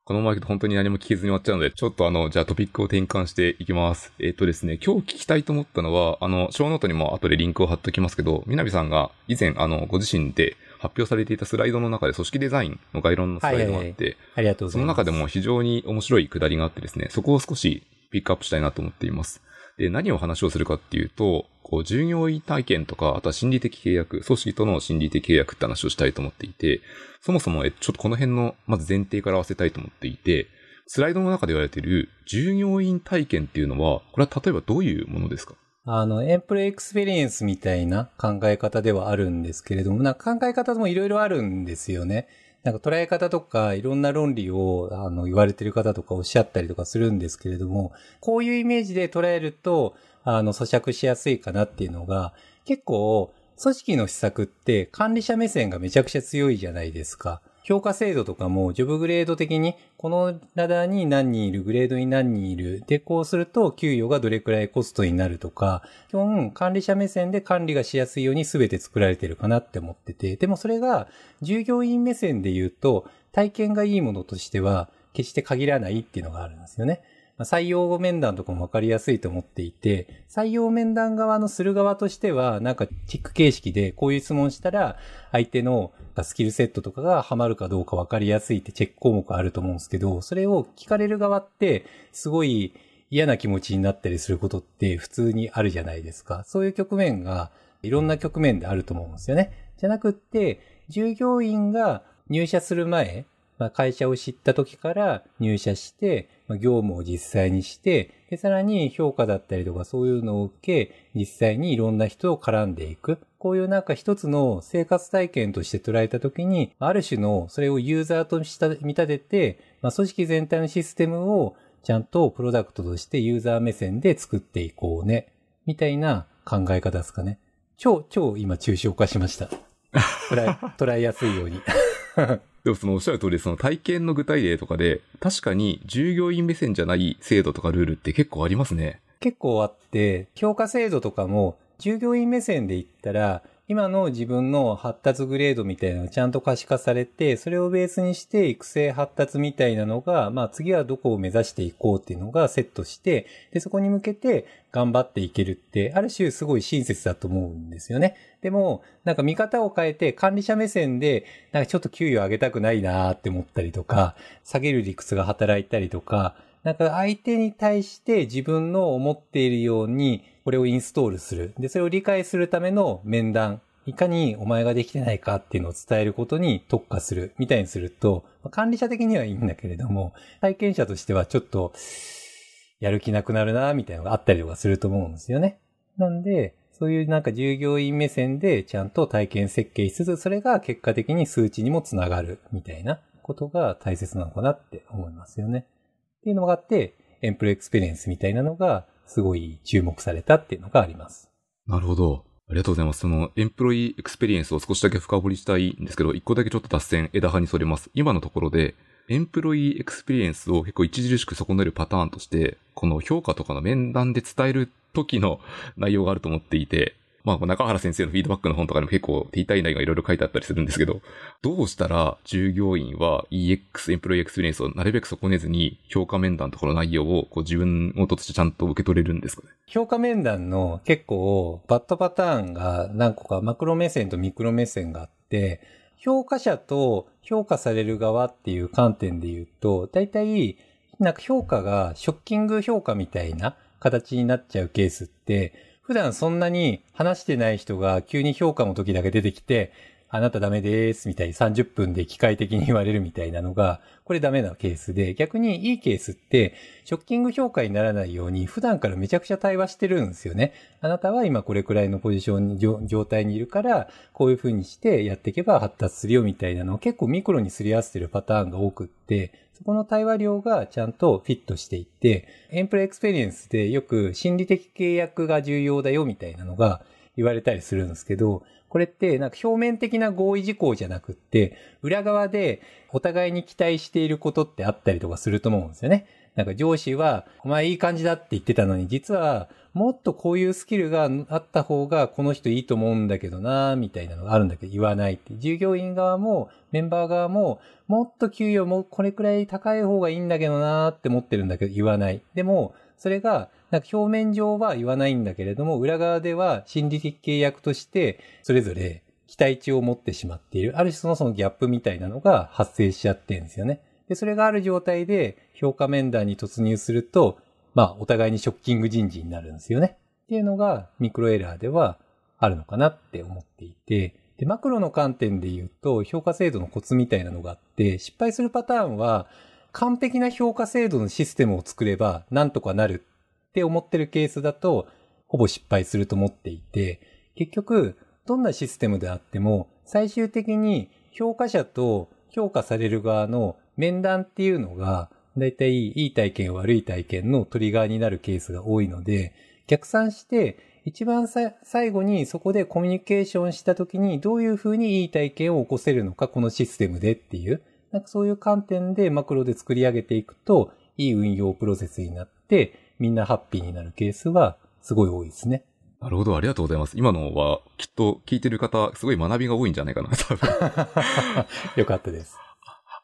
このまま本当に何も聞けずに終わっちゃうので、ちょっとあの、じゃあトピックを転換していきます。えっ、ー、とですね、今日聞きたいと思ったのは、あの、ショーノートにも後でリンクを貼っておきますけど、みなべさんが以前、あの、ご自身で発表されていたスライドの中で組織デザインの概論のスライドがあって、はいはいはい、ありがとうございます。その中でも非常に面白いくだりがあってですね、そこを少しピックアップしたいなと思っています。で、何を話をするかっていうと、こう、従業員体験とか、あとは心理的契約、組織との心理的契約って話をしたいと思っていて、そもそも、え、ちょっとこの辺の、まず前提から合わせたいと思っていて、スライドの中で言われている従業員体験っていうのは、これは例えばどういうものですか？あの、 employee experience みたいな考え方ではあるんですけれども、な考え方もいろいろあるんですよね。なんか捉え方とかいろんな論理をあの言われてる方とかおっしゃったりとかするんですけれども、こういうイメージで捉えると、あの、咀嚼しやすいかなっていうのが、結構、組織の施策って管理者目線がめちゃくちゃ強いじゃないですか。評価制度とかも、ジョブグレード的に、このラダーに何人いる、グレードに何人いる。で、こうすると、給与がどれくらいコストになるとか、基本、管理者目線で管理がしやすいように全て作られてるかなって思ってて、でもそれが、従業員目線で言うと、体験がいいものとしては、決して限らないっていうのがあるんですよね。採用面談とかもわかりやすいと思っていて、採用面談側のする側としては、なんかチェック形式でこういう質問したら、相手のスキルセットとかがハマるかどうかわかりやすいってチェック項目あると思うんですけど、それを聞かれる側って、すごい嫌な気持ちになったりすることって普通にあるじゃないですか。そういう局面がいろんな局面であると思うんですよね。じゃなくって、従業員が入社する前、まあ、会社を知った時から入社して、まあ、業務を実際にして、で、さらに評価だったりとかそういうのを受け、実際にいろんな人を絡んでいく。こういうなんか一つの生活体験として捉えた時に、ある種のそれをユーザーとした見立てて、まあ、組織全体のシステムをちゃんとプロダクトとしてユーザー目線で作っていこうね。みたいな考え方ですかね。超、超今抽象化しました。捉え、捉えやすいように。でもそのおっしゃる通り、その体験の具体例とかで、確かに従業員目線じゃない制度とかルールって結構ありますね。結構あって、評価制度とかも従業員目線で言ったら、今の自分の発達グレードみたいなのがちゃんと可視化されて、それをベースにして育成発達みたいなのが、まあ次はどこを目指していこうっていうのがセットして、で、そこに向けて頑張っていけるって、ある種すごい親切だと思うんですよね。でも、なんか見方を変えて管理者目線で、なんかちょっと給与上げたくないなーって思ったりとか、下げる理屈が働いたりとか、なんか相手に対して自分の思っているようにこれをインストールする。で、それを理解するための面談。いかにお前ができてないかっていうのを伝えることに特化するみたいにすると、管理者的にはいいんだけれども、体験者としてはちょっとやる気なくなるなみたいなのがあったりとかすると思うんですよね。なんで、そういうなんか従業員目線でちゃんと体験設計しつつ、それが結果的に数値にもつながるみたいなことが大切なのかなって思いますよね。っていうのがあって、 employee experience みたいなのがすごい注目されたっていうのがあります。なるほど。ありがとうございます。その、 employee experience を少しだけ深掘りしたいんですけど、一個だけちょっと脱線、枝葉にそれます。今のところで、 employee experience を結構著しく損ねるパターンとして、この評価とかの面談で伝える時の内容があると思っていて、まあ、中原先生のフィードバックの本とかでも結構、手体内がいろいろ書いてあったりするんですけど、どうしたら従業員は EX、 employee experience をなるべく損ねずに、評価面談とかの内容をこう自分ごとしてちゃんと受け取れるんですかね？評価面談の結構、 bad pattern が何個かマクロ目線とミクロ目線があって、評価者と評価される側っていう観点で言うと、大体、なんか評価がショッキング評価みたいな形になっちゃうケースって、普段そんなに話してない人が急に評価の時だけ出てきて、あなたダメですみたいに30分で機械的に言われるみたいなのが、これダメなケースで、逆にいいケースって、ショッキング評価にならないように普段からめちゃくちゃ対話してるんですよね。あなたは今これくらいのポジション、状態にいるから、こういう風にしてやっていけば発達するよみたいなのを結構ミクロにすり合わせてるパターンが多くって、そこの対話量がちゃんとフィットしていって、 employee experience でよく心理的契約が重要だよみたいなのが言われたりするんですけど、これってなんか表面的な合意事項じゃなくって、裏側でお互いに期待していることってあったりとかすると思うんですよね。なんか上司は、お前いい感じだって言ってたのに、実は、もっとこういうスキルがあった方がこの人いいと思うんだけどな、みたいなのがあるんだけど言わないって。従業員側もメンバー側ももっと給与もこれくらい高い方がいいんだけどなって思ってるんだけど言わない。でも、それがなんか表面上は言わないんだけれども、裏側では心理的契約としてそれぞれ期待値を持ってしまっている。ある種そのそのギャップみたいなのが発生しちゃってるんですよね。で、それがある状態で評価面談に突入すると、まあ、お互いにショッキング人事になるんですよね。っていうのがミクロエラーではあるのかなって思っていて、で、マクロの観点で言うと、評価制度のコツみたいなのがあって、失敗するパターンは、完璧な評価制度のシステムを作れば、なんとかなるって思ってるケースだと、ほぼ失敗すると思っていて、結局、どんなシステムであっても、最終的に評価者と評価される側の面談っていうのが、だいたいいい体験悪い体験のトリガーになるケースが多いので、逆算して、一番最後にそこでコミュニケーションした時にどういうふうにいい体験を起こせるのか、このシステムでっていう、なんかそういう観点でマクロで作り上げていくと、いい運用プロセスになって、みんなハッピーになるケースはすごい多いですね。なるほど、ありがとうございます。今のは、きっと聞いてる方、すごい学びが多いんじゃないかな、多分。よかったです。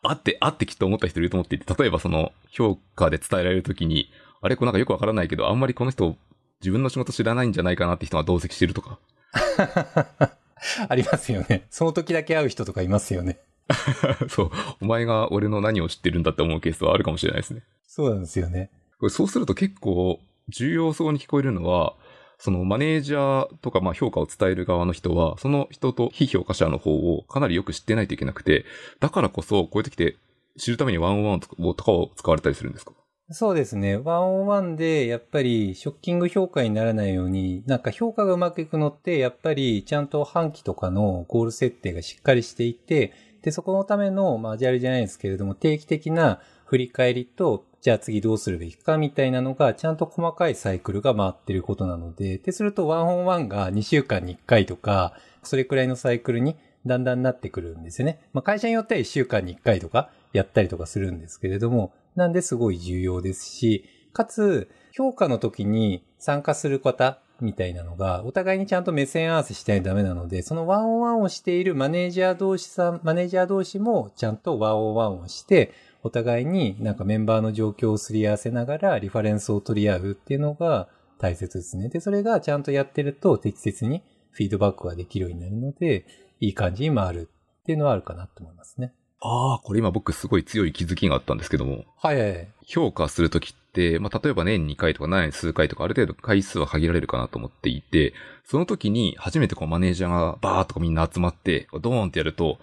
あって、あってきっと思った人いると思っていて、例えばその、評価で伝えられるときに、あれ、これなんかよくわからないけど、あんまりこの人、自分の仕事知らないんじゃないかなって人が同席してるとか。ありますよね。その時だけ会う人とかいますよね。そう。お前が俺の何を知ってるんだって思うケースはあるかもしれないですね。そうなんですよね。これそうすると結構重要そうに聞こえるのは、そのマネージャーとかまあ評価を伝える側の人は、その人と非評価者の方をかなりよく知ってないといけなくて、だからこそこういう時って知るためにワンオンワンとかを使われたりするんですか？そうですね。ワンオンワンで、やっぱり、ショッキング評価にならないように、なんか評価がうまくいくのって、やっぱり、ちゃんと半期とかのゴール設定がしっかりしていて、で、そこのための、まあ、アジャルじゃないですけれども、定期的な振り返りと、じゃあ次どうするべきかみたいなのが、ちゃんと細かいサイクルが回ってることなので、で、するとワンオンワンが2週間に1回とか、それくらいのサイクルにだんだんなってくるんですよね。まあ会社によっては1週間に1回とかやったりとかするんですけれども、なんですごい重要ですし、かつ、評価の時に参加する方みたいなのが、お互いにちゃんと目線合わせしないとダメなので、そのワンオンワンをしているマネージャー同士さん、マネージャー同士もちゃんとワンオンワンをして、お互いになんかメンバーの状況をすり合わせながらリファレンスを取り合うっていうのが大切ですね。で、それがちゃんとやってると適切にフィードバックができるようになるので、いい感じに回るっていうのはあるかなと思いますね。ああ、これ今僕すごい強い気づきがあったんですけども。はいはい。評価するときって、まあ、例えば年2回とか年数回とかある程度回数は限られるかなと思っていて、その時に初めてこうマネージャーがバーっとみんな集まって、ドーンってやると、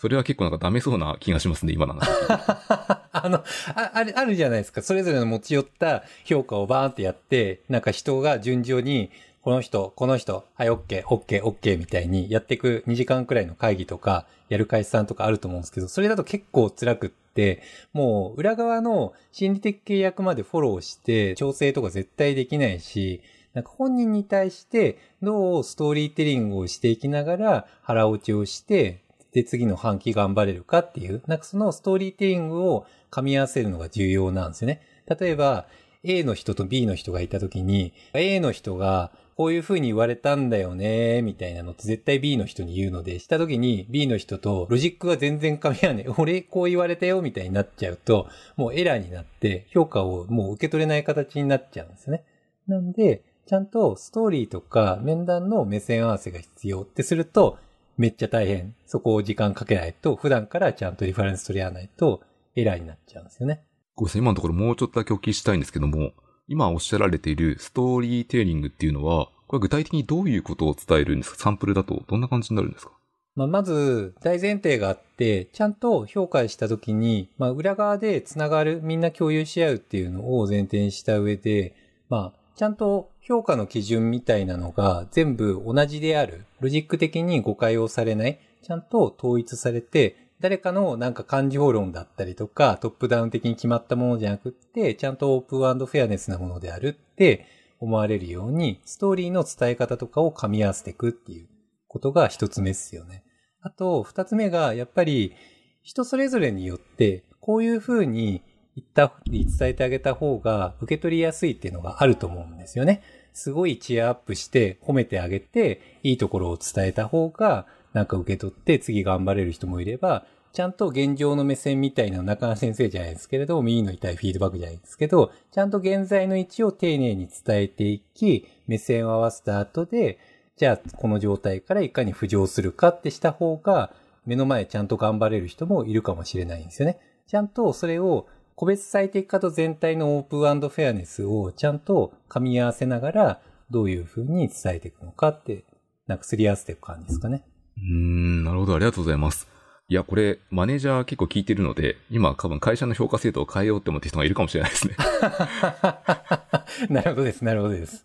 それは結構なんかダメそうな気がしますね、今の話。あのあ、ある、あるじゃないですか。それぞれの持ち寄った評価をバーンってやって、なんか人が順調に、この人、この人、はい、オッケー、オッケー、オッケーみたいにやっていく2時間くらいの会議とか、やる会社さんとかあると思うんですけど、それだと結構辛くって、もう裏側の心理的契約までフォローして、調整とか絶対できないし、なんか本人に対してどうストーリーテリングをしていきながら腹落ちをして、で、次の半期頑張れるかっていう、なんかそのストーリーテリングを噛み合わせるのが重要なんですよね。例えば、A の人と B の人がいたときに、A の人が、こういう風に言われたんだよね、みたいなのって絶対 B の人に言うので、した時に B の人とロジックが全然噛み合わない。俺こう言われたよ、みたいになっちゃうと、もうエラーになって、評価をもう受け取れない形になっちゃうんですね。なんで、ちゃんとストーリーとか面談の目線合わせが必要ってすると、めっちゃ大変。そこを時間かけないと、普段からちゃんとリファレンス取り合わないと、エラーになっちゃうんですよね。ごめんなさい、今のところもうちょっとだけお聞きしたいんですけども、今おっしゃられているストーリーテーリングっていうのは、これ具体的にどういうことを伝えるんですか？サンプルだとどんな感じになるんですか？まあ、まず、大前提があって、ちゃんと評価したときに、まあ、裏側で繋がる、みんな共有し合うっていうのを前提にした上で、まあ、ちゃんと評価の基準みたいなのが全部同じである。ロジック的に誤解をされない。ちゃんと統一されて、誰かのなんか感情論だったりとか、トップダウン的に決まったものじゃなくって、ちゃんとオープンフェアネスなものであるって思われるように、ストーリーの伝え方とかを噛み合わせていくっていうことが一つ目ですよね。あと、二つ目が、やっぱり、人それぞれによって、こういうふうに言った、伝えてあげた方が受け取りやすいっていうのがあると思うんですよね。すごいチアアップして褒めてあげて、いいところを伝えた方が、なんか受け取って次頑張れる人もいれば、ちゃんと現状の目線みたいな中川先生じゃないですけれど、右の痛いフィードバックじゃないですけど、ちゃんと現在の位置を丁寧に伝えていき、目線を合わせた後で、じゃあこの状態からいかに浮上するかってした方が、目の前ちゃんと頑張れる人もいるかもしれないんですよね。ちゃんとそれを個別最適化と全体のオープンフェアネスをちゃんと噛み合わせながら、どういうふうに伝えていくのかって、なんかすり合わせていく感じですかね。うーん、なるほど、ありがとうございます。いや、これ、マネージャー結構聞いてるので、今多分会社の評価制度を変えようって思ってる人がいるかもしれないですね。なるほどです、なるほどです。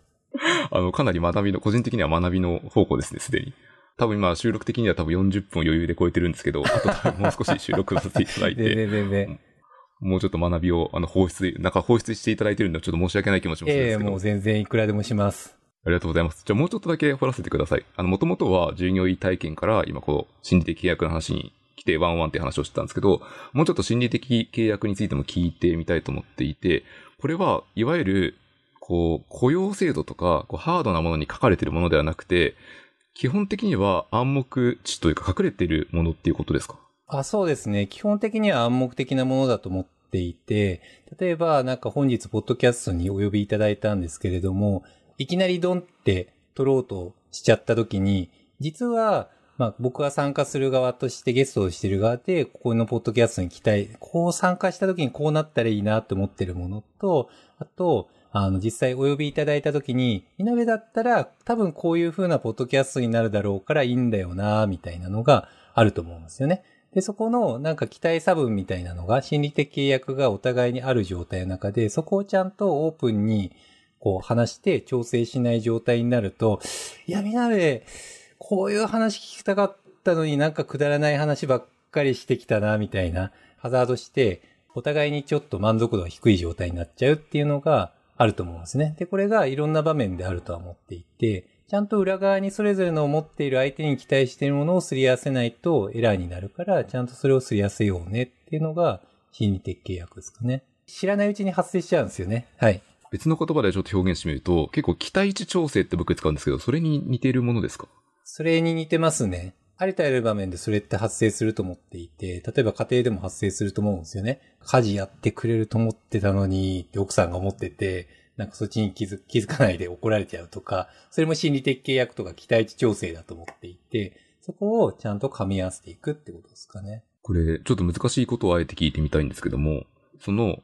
あの、かなり学びの、個人的には学びの方向ですね、すでに。多分今収録的には多分40分余裕で超えてるんですけど、あと多分もう少し収録させていただい全て、然全然。もうちょっと学びを、あの、放出、なんか放出していただいてるんで、ちょっと申し訳ない気持ちもするんええですけど。もう全然いくらでもします。ありがとうございます。じゃあもうちょっとだけ掘らせてください。あの、もともとは従業員体験から今こう、心理的契約の話に来てワンワンって話をしてたんですけど、もうちょっと心理的契約についても聞いてみたいと思っていて、これはいわゆる、こう、雇用制度とか、こう、ハードなものに書かれているものではなくて、基本的には暗黙知というか隠れているものっていうことですか？あ、そうですね。基本的には暗黙的なものだと思っていて、例えばなんか本日ポッドキャストにお呼びいただいたんですけれども、いきなりドンって取ろうとしちゃった時に、実は、まあ僕が参加する側としてゲストをしている側で、ここのポッドキャストに期待、こう参加した時にこうなったらいいなと思ってるものと、あと、あの、実際お呼びいただいた時に、いなべだったら多分こういう風なポッドキャストになるだろうからいいんだよな、みたいなのがあると思うんですよね。で、そこのなんか期待差分みたいなのが心理的契約がお互いにある状態の中で、そこをちゃんとオープンにこう話して調整しない状態になると、いや、みなべ、こういう話聞きたかったのになんかくだらない話ばっかりしてきたな、みたいなハザードして、お互いにちょっと満足度が低い状態になっちゃうっていうのがあると思うんですね。で、これがいろんな場面であるとは思っていて、ちゃんと裏側にそれぞれの持っている相手に期待しているものをすり合わせないとエラーになるから、ちゃんとそれをすり合わせようねっていうのが心理的契約ですかね。知らないうちに発生しちゃうんですよね。はい。別の言葉でちょっと表現してみると、結構期待値調整って僕使うんですけど、それに似ているものですか？それに似てますね。ありとある場面でそれって発生すると思っていて、例えば家庭でも発生すると思うんですよね。家事やってくれると思ってたのに、って奥さんが思ってて、なんかそっちに気づ気づかないで怒られちゃうとか、それも心理的契約とか期待値調整だと思っていて、そこをちゃんと噛み合わせていくってことですかね。これ、ちょっと難しいことをあえて聞いてみたいんですけども、その、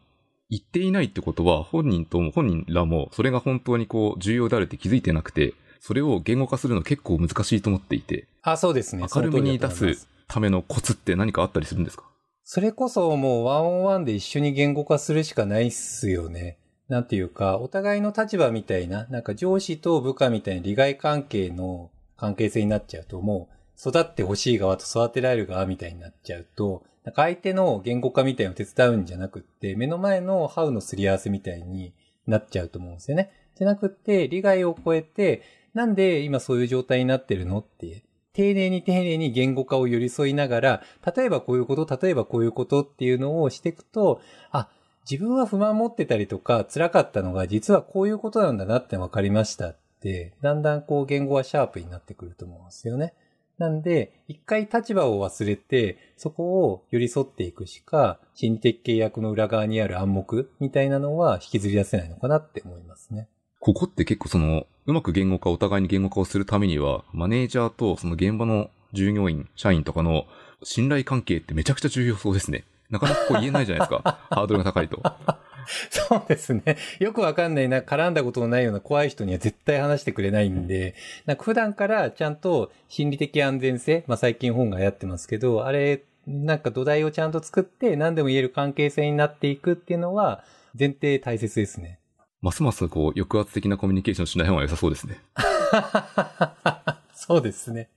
言っていないってことは、本人とも、本人らも、それが本当にこう、重要であるって気づいてなくて、それを言語化するの結構難しいと思っていて、あ、そうですね。明るみに出すためのコツって何かあったりするんですか？それこそもうワンオンワンで一緒に言語化するしかないっすよね。なんていうか、お互いの立場みたいな、なんか上司と部下みたいな利害関係の関係性になっちゃうと、もう育ってほしい側と育てられる側みたいになっちゃうと、なんか相手の言語化みたいなのを手伝うんじゃなくって、目の前のハウのすり合わせみたいになっちゃうと思うんですよね。じゃなくって、利害を超えて、なんで今そういう状態になってるのって、丁寧に丁寧に言語化を寄り添いながら、例えばこういうこと、例えばこういうことっていうのをしていくと、あ、自分は不満持ってたりとか辛かったのが実はこういうことなんだなって分かりましたって、だんだんこう言語がシャープになってくると思うんですよね。なんで、一回立場を忘れて、そこを寄り添っていくしか、心理的契約の裏側にある暗黙みたいなのは引きずり出せないのかなって思いますね。ここって結構その、うまく言語化、お互いに言語化をするためには、マネージャーとその現場の従業員、社員とかの信頼関係ってめちゃくちゃ重要そうですね。なかなかこう言えないじゃないですか。ハードルが高いと。そうですね。よくわかんないな、絡んだことのないような怖い人には絶対話してくれないんで、なんか普段からちゃんと心理的安全性、まあ最近本が流行ってますけど、あれ、なんか土台をちゃんと作って何でも言える関係性になっていくっていうのは前提大切ですね。ますますこう、抑圧的なコミュニケーションしない方が良さそうですね。そうですね。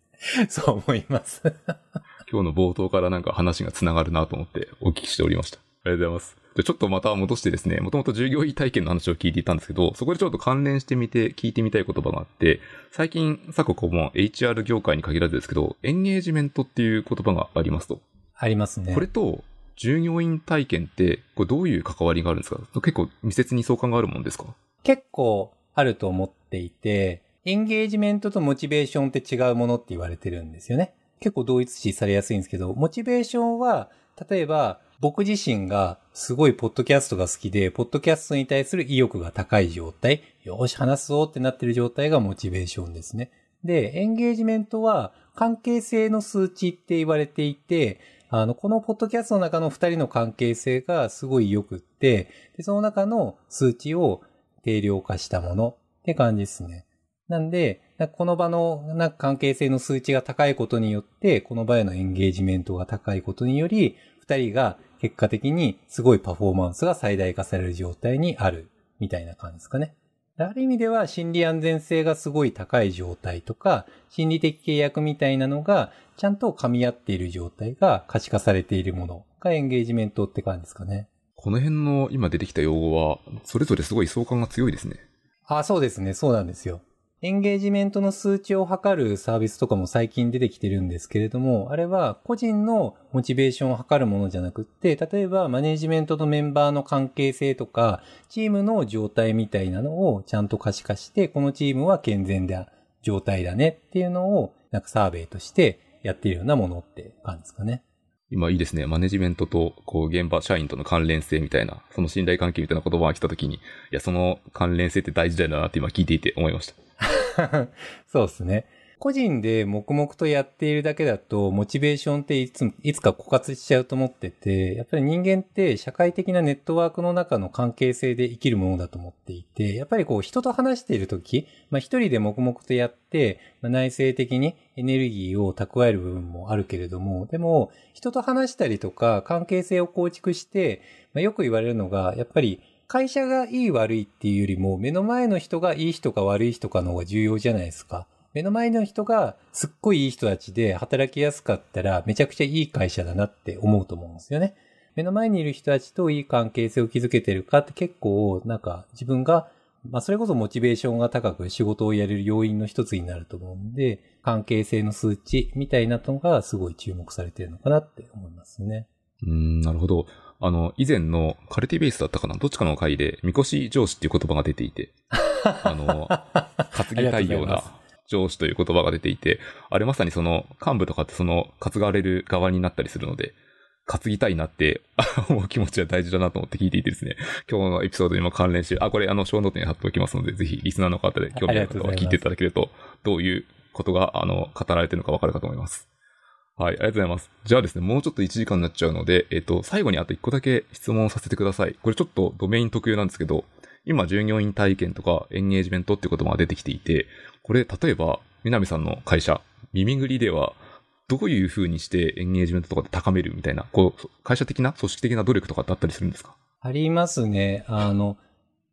そう思います。今日の冒頭からなんか話が繋がるなと思ってお聞きしておりました。ありがとうございます。でちょっとまた戻してですね、もともと従業員体験の話を聞いていたんですけど、そこでちょっと関連してみて聞いてみたい言葉があって、最近、昨今も HR 業界に限らずですけど、エンゲージメントっていう言葉がありますと。ありますね。これと、従業員体験って、これどういう関わりがあるんですか？結構密接に相関があるもんですか？結構あると思っていて、エンゲージメントとモチベーションって違うものって言われてるんですよね。結構同一視されやすいんですけど、モチベーションは、例えば僕自身がすごいポッドキャストが好きで、ポッドキャストに対する意欲が高い状態、よし話すぞってなってる状態がモチベーションですね。で、エンゲージメントは関係性の数値って言われていて、あの、このポッドキャストの中の二人の関係性がすごい良くって、で、その中の数値を定量化したものって感じですね。なんで、なんかこの場のなんか関係性の数値が高いことによって、この場へのエンゲージメントが高いことにより、二人が結果的にすごいパフォーマンスが最大化される状態にあるみたいな感じですかね。ある意味では心理安全性がすごい高い状態とか、心理的契約みたいなのがちゃんと噛み合っている状態が可視化されているものがエンゲージメントって感じですかね。この辺の今出てきた用語は、それぞれすごい相関が強いですね。あ、そうですね。そうなんですよ。エンゲージメントの数値を測るサービスとかも最近出てきてるんですけれども、あれは個人のモチベーションを測るものじゃなくって、例えばマネジメントとメンバーの関係性とか、チームの状態みたいなのをちゃんと可視化して、このチームは健全な状態だねっていうのを、なんかサーベイとしてやっているようなものって感じですかね。今いいですね。マネジメントと、こう、現場社員との関連性みたいな、その信頼関係みたいな言葉が来たときに、いや、その関連性って大事だよなって今聞いていて思いました。そうですね。個人で黙々とやっているだけだと、モチベーションっていついつか枯渇しちゃうと思ってて、やっぱり人間って社会的なネットワークの中の関係性で生きるものだと思っていて、やっぱりこう人と話しているとき、まあ一人で黙々とやって、まあ、内省的にエネルギーを蓄える部分もあるけれども、でも人と話したりとか関係性を構築して、まあ、よく言われるのが、やっぱり会社がいい悪いっていうよりも、目の前の人がいい人か悪い人かの方が重要じゃないですか。目の前の人がすっごいいい人たちで働きやすかったらめちゃくちゃいい会社だなって思うと思うんですよね。目の前にいる人たちといい関係性を築けてるかって結構なんか自分がまあそれこそモチベーションが高く仕事をやれる要因の一つになると思うんで、関係性の数値みたいなのがすごい注目されてるのかなって思いますね。うん、なるほど。あの、以前のカルティベースだったかなどっちかの回で、みこし上司っていう言葉が出ていて、あの、担ぎたいような上司という言葉が出ていて、あれまさにその幹部とかってその担がれる側になったりするので、担ぎたいなって 思う気持ちは大事だなと思って聞いていてですね、今日のエピソードにも関連して、あ、これあの、小ノートに貼っておきますので、ぜひリスナーの方で興味ある方は聞いていただけると、どういうことが、あの、語られてるのかわかるかと思います。はい、ありがとうございます。じゃあですね、もうちょっと1時間になっちゃうので、えっと、最後にあと1個だけ質問させてください。これちょっとドメイン特有なんですけど、今、従業員体験とかエンゲージメントっていう言葉が出てきていて、これ、例えば、南さんの会社、耳ぐりでは、どういう風にしてエンゲージメントとかで高めるみたいな、こう、会社的な、組織的な努力とかってあったりするんですか？ありますね。あの、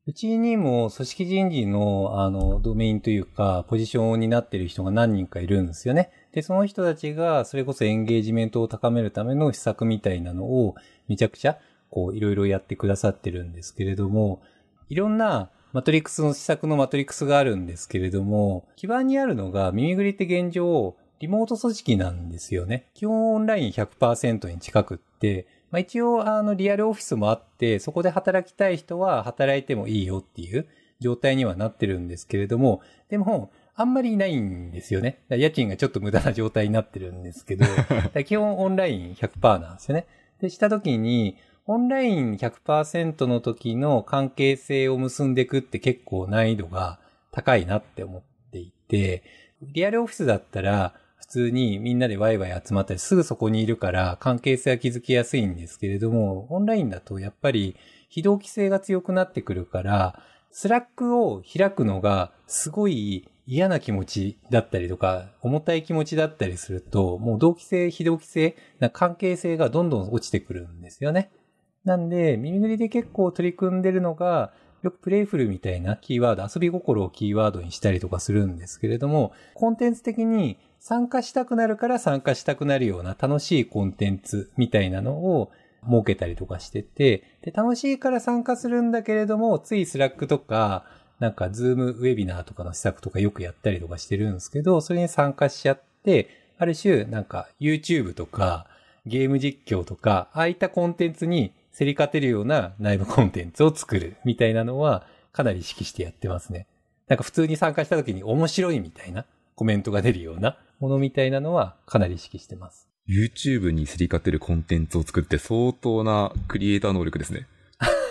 うちにも組織人事の、あの、ドメインというか、ポジションになっている人が何人かいるんですよね。で、その人たちが、それこそエンゲージメントを高めるための施策みたいなのを、めちゃくちゃ、こう、いろいろやってくださってるんですけれども、いろんな、マトリックスの施策のマトリックスがあるんですけれども、基盤にあるのが、耳ぐりって現状、リモート組織なんですよね。基本オンライン100%に近くって、まあ、一応、あの、リアルオフィスもあって、そこで働きたい人は働いてもいいよっていう状態にはなってるんですけれども、でも、あんまりいないんですよね。家賃がちょっと無駄な状態になってるんですけど、基本オンライン100%なんですよね。で、した時に、オンライン100%の時の関係性を結んでいくって結構難易度が高いなって思っていて、リアルオフィスだったら、普通にみんなでワイワイ集まったりすぐそこにいるから関係性は築きやすいんですけれども、オンラインだとやっぱり非同期性が強くなってくるから、スラックを開くのがすごい嫌な気持ちだったりとか、重たい気持ちだったりすると、もう同期性、非同期性な関係性がどんどん落ちてくるんですよね。なんで、ミミグリで結構取り組んでるのが、よく playful みたいなキーワード、遊び心をキーワードにしたりとかするんですけれども、コンテンツ的に参加したくなるから参加したくなるような楽しいコンテンツみたいなのを設けたりとかしてて、で、楽しいから参加するんだけれども、ついスラックとか、なんかズームウェビナーとかの施策とかよくやったりとかしてるんですけど、それに参加しちゃって、ある種なんか YouTube とか、ゲーム実況とか、ああいったコンテンツに競り勝てるような内部コンテンツを作るみたいなのは、かなり意識してやってますね。なんか普通に参加した時に面白いみたいなコメントが出るようなものみたいなのはかなり意識してます。YouTube に競り勝てるコンテンツを作って相当なクリエイター能力ですね。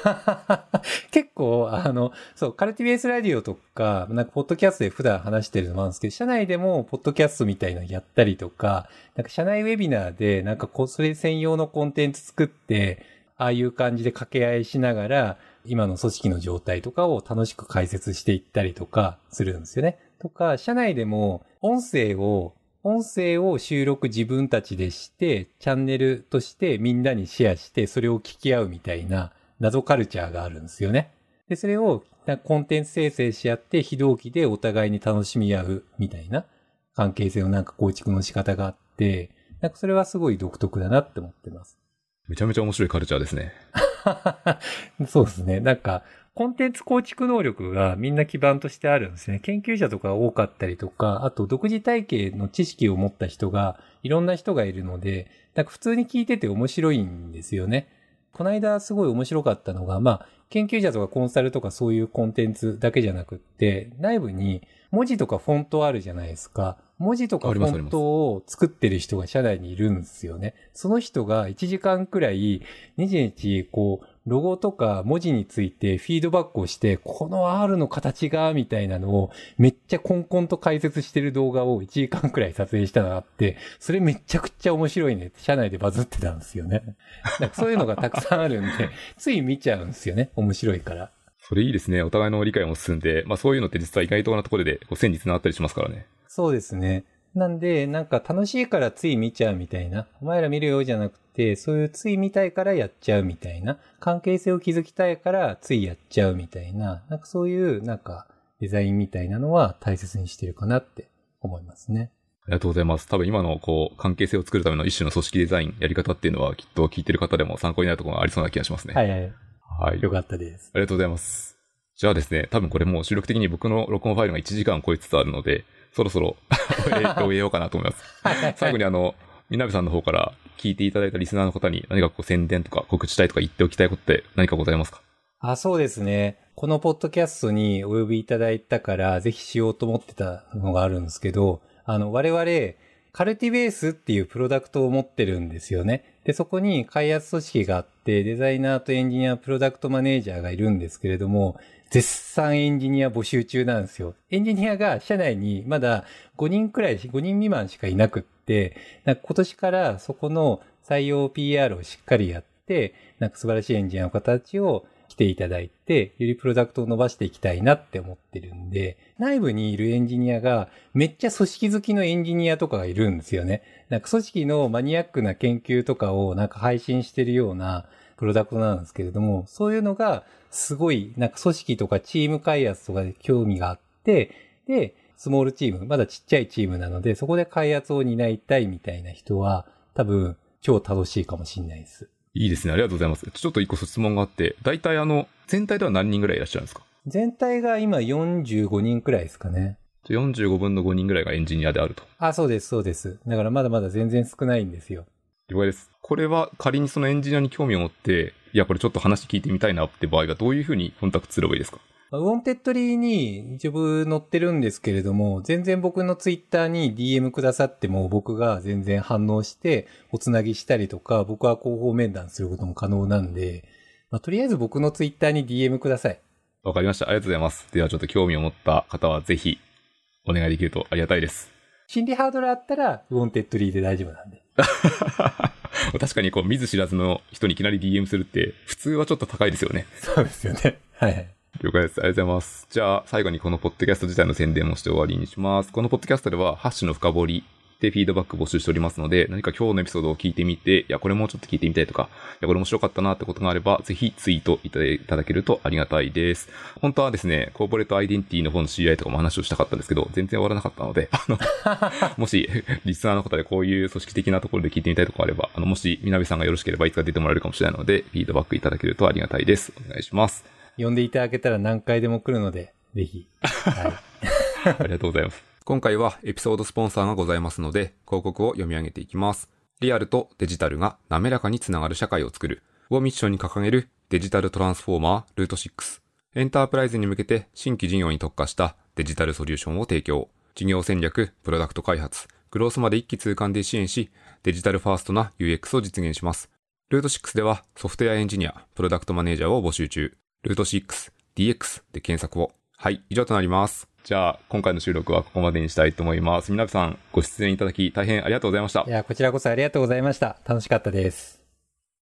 結構、あの、そう、カルティベースラディオとか、なんか、ポッドキャストで普段話してるのもあるんですけど、社内でも、ポッドキャストみたいなのやったりとか、なんか、社内ウェビナーで、なんかこう、それ専用のコンテンツ作って、ああいう感じで掛け合いしながら、今の組織の状態とかを楽しく解説していったりとかするんですよね。とか、社内でも、音声を、音声を収録自分たちでして、チャンネルとしてみんなにシェアして、それを聞き合うみたいな、謎カルチャーがあるんですよね。で、それをコンテンツ生成し合って非同期でお互いに楽しみ合うみたいな関係性のなんか構築の仕方があって、なんかそれはすごい独特だなって思ってます。めちゃめちゃ面白いカルチャーですね。そうですね。なんか、コンテンツ構築能力がみんな基盤としてあるんですね。研究者とか多かったりとか、あと独自体系の知識を持った人が、いろんな人がいるので、なんか普通に聞いてて面白いんですよね。この間すごい面白かったのが、まあ、研究者とかコンサルとかそういうコンテンツだけじゃなくって、内部に文字とかフォントあるじゃないですか。文字とかフォントを作ってる人が社内にいるんですよね。その人が1時間くらい、日々こう、ロゴとか文字についてフィードバックをして、この R の形が、みたいなのをめっちゃコンコンと解説してる動画を1時間くらい撮影したのがあって、それめちゃくちゃ面白いねって社内でバズってたんですよね。なんかそういうのがたくさんあるんで、つい見ちゃうんですよね。面白いから。それいいですね。お互いの理解も進んで、まあそういうのって実は意外となところでこう線に繋がったりしますからね。そうですね。なんで、なんか楽しいからつい見ちゃうみたいな。お前ら見るよじゃなくて、そういうつい見たいからやっちゃうみたいな。関係性を築きたいからついやっちゃうみたいな。なんかそういう、なんかデザインみたいなのは大切にしてるかなって思いますね。ありがとうございます。多分今のこう関係性を作るための一種の組織デザインやり方っていうのはきっと聞いてる方でも参考になるところがありそうな気がしますね。はいはい。はい。よかったです。ありがとうございます。じゃあですね、多分これもう収録的に僕の録音ファイルが1時間超えつつあるので、そろそろ終 えようかなと思います。最後にあの、みなべさんの方から聞いていただいたリスナーの方に何かこう宣伝とか告知したいとか言っておきたいことって何かございますか？あ、そうですね。このポッドキャストにお呼びいただいたから、ぜひしようと思ってたのがあるんですけど、あの、我々、カルティベースっていうプロダクトを持ってるんですよね。で、そこに開発組織があって、デザイナーとエンジニア、プロダクトマネージャーがいるんですけれども、絶賛エンジニア募集中なんですよ。エンジニアが社内にまだ5人くらい、5人未満しかいなくって、今年からそこの採用 PR をしっかりやって、なんか素晴らしいエンジニアの方たちを来ていただいて、よりプロダクトを伸ばしていきたいなって思ってるんで、内部にいるエンジニアがめっちゃ組織好きのエンジニアとかがいるんですよね。なんか組織のマニアックな研究とかをなんか配信してるようなプロダクトなんですけれども、そういうのがすごいなんか組織とかチーム開発とかで興味があって、で、スモールチーム、まだちっちゃいチームなので、そこで開発を担いたいみたいな人は、多分超楽しいかもしれないです。いいですね。ありがとうございます。ちょっと一個質問があって、大体あの、全体では何人ぐらいいらっしゃるんですか？全体が今45人くらいですかね。45分の5人ぐらいがエンジニアであると。あ、そうです、そうです。だからまだまだ全然少ないんですよ。了解です。これは仮にそのエンジニアに興味を持って、いや、これちょっと話聞いてみたいなって場合はどういうふうにコンタクトすればいいですか？ウォンテッドリーに一部載ってるんですけれども、全然僕のツイッターに DM くださっても僕が全然反応しておつなぎしたりとか、僕は広報面談することも可能なんで、まあ、とりあえず僕のツイッターに DM ください。わかりました。ありがとうございます。ではちょっと興味を持った方はぜひお願いできるとありがたいです。心理ハードルあったら、ウォンテッドリーで大丈夫なんで。確かにこう見ず知らずの人にいきなり DM するって普通はちょっと高いですよね。そうですよね。はいはい。了解です。ありがとうございます。じゃあ、最後にこのポッドキャスト自体の宣伝もして終わりにします。このポッドキャストでは、ハッシュの深掘りでフィードバック募集しておりますので、何か今日のエピソードを聞いてみて、いや、これもうちょっと聞いてみたいとか、いや、これ面白かったなってことがあれば、ぜひツイートいただけるとありがたいです。本当はですね、コーポレートアイデンティティの方の CI とかも話をしたかったんですけど、全然終わらなかったので、あの、もし、リスナーの方でこういう組織的なところで聞いてみたいとかあれば、あの、もし、みなべさんがよろしければいつか出てもらえるかもしれないので、フィードバックいただけるとありがたいです。お願いします。呼んでいただけたら何回でも来るので、ぜひ。はい。ありがとうございます。今回はエピソードスポンサーがございますので、広告を読み上げていきます。リアルとデジタルが滑らかにつながる社会を作るをミッションに掲げるデジタルトランスフォーマールート6。エンタープライズに向けて新規事業に特化したデジタルソリューションを提供。事業戦略、プロダクト開発、グロースまで一気通貫で支援し、デジタルファーストな UX を実現します。ルート6ではソフトウェアエンジニア、プロダクトマネージャーを募集中。ルート6、DX で検索を。はい、以上となります。じゃあ、今回の収録はここまでにしたいと思います。皆さん、ご出演いただき大変ありがとうございました。いや、こちらこそありがとうございました。楽しかったです。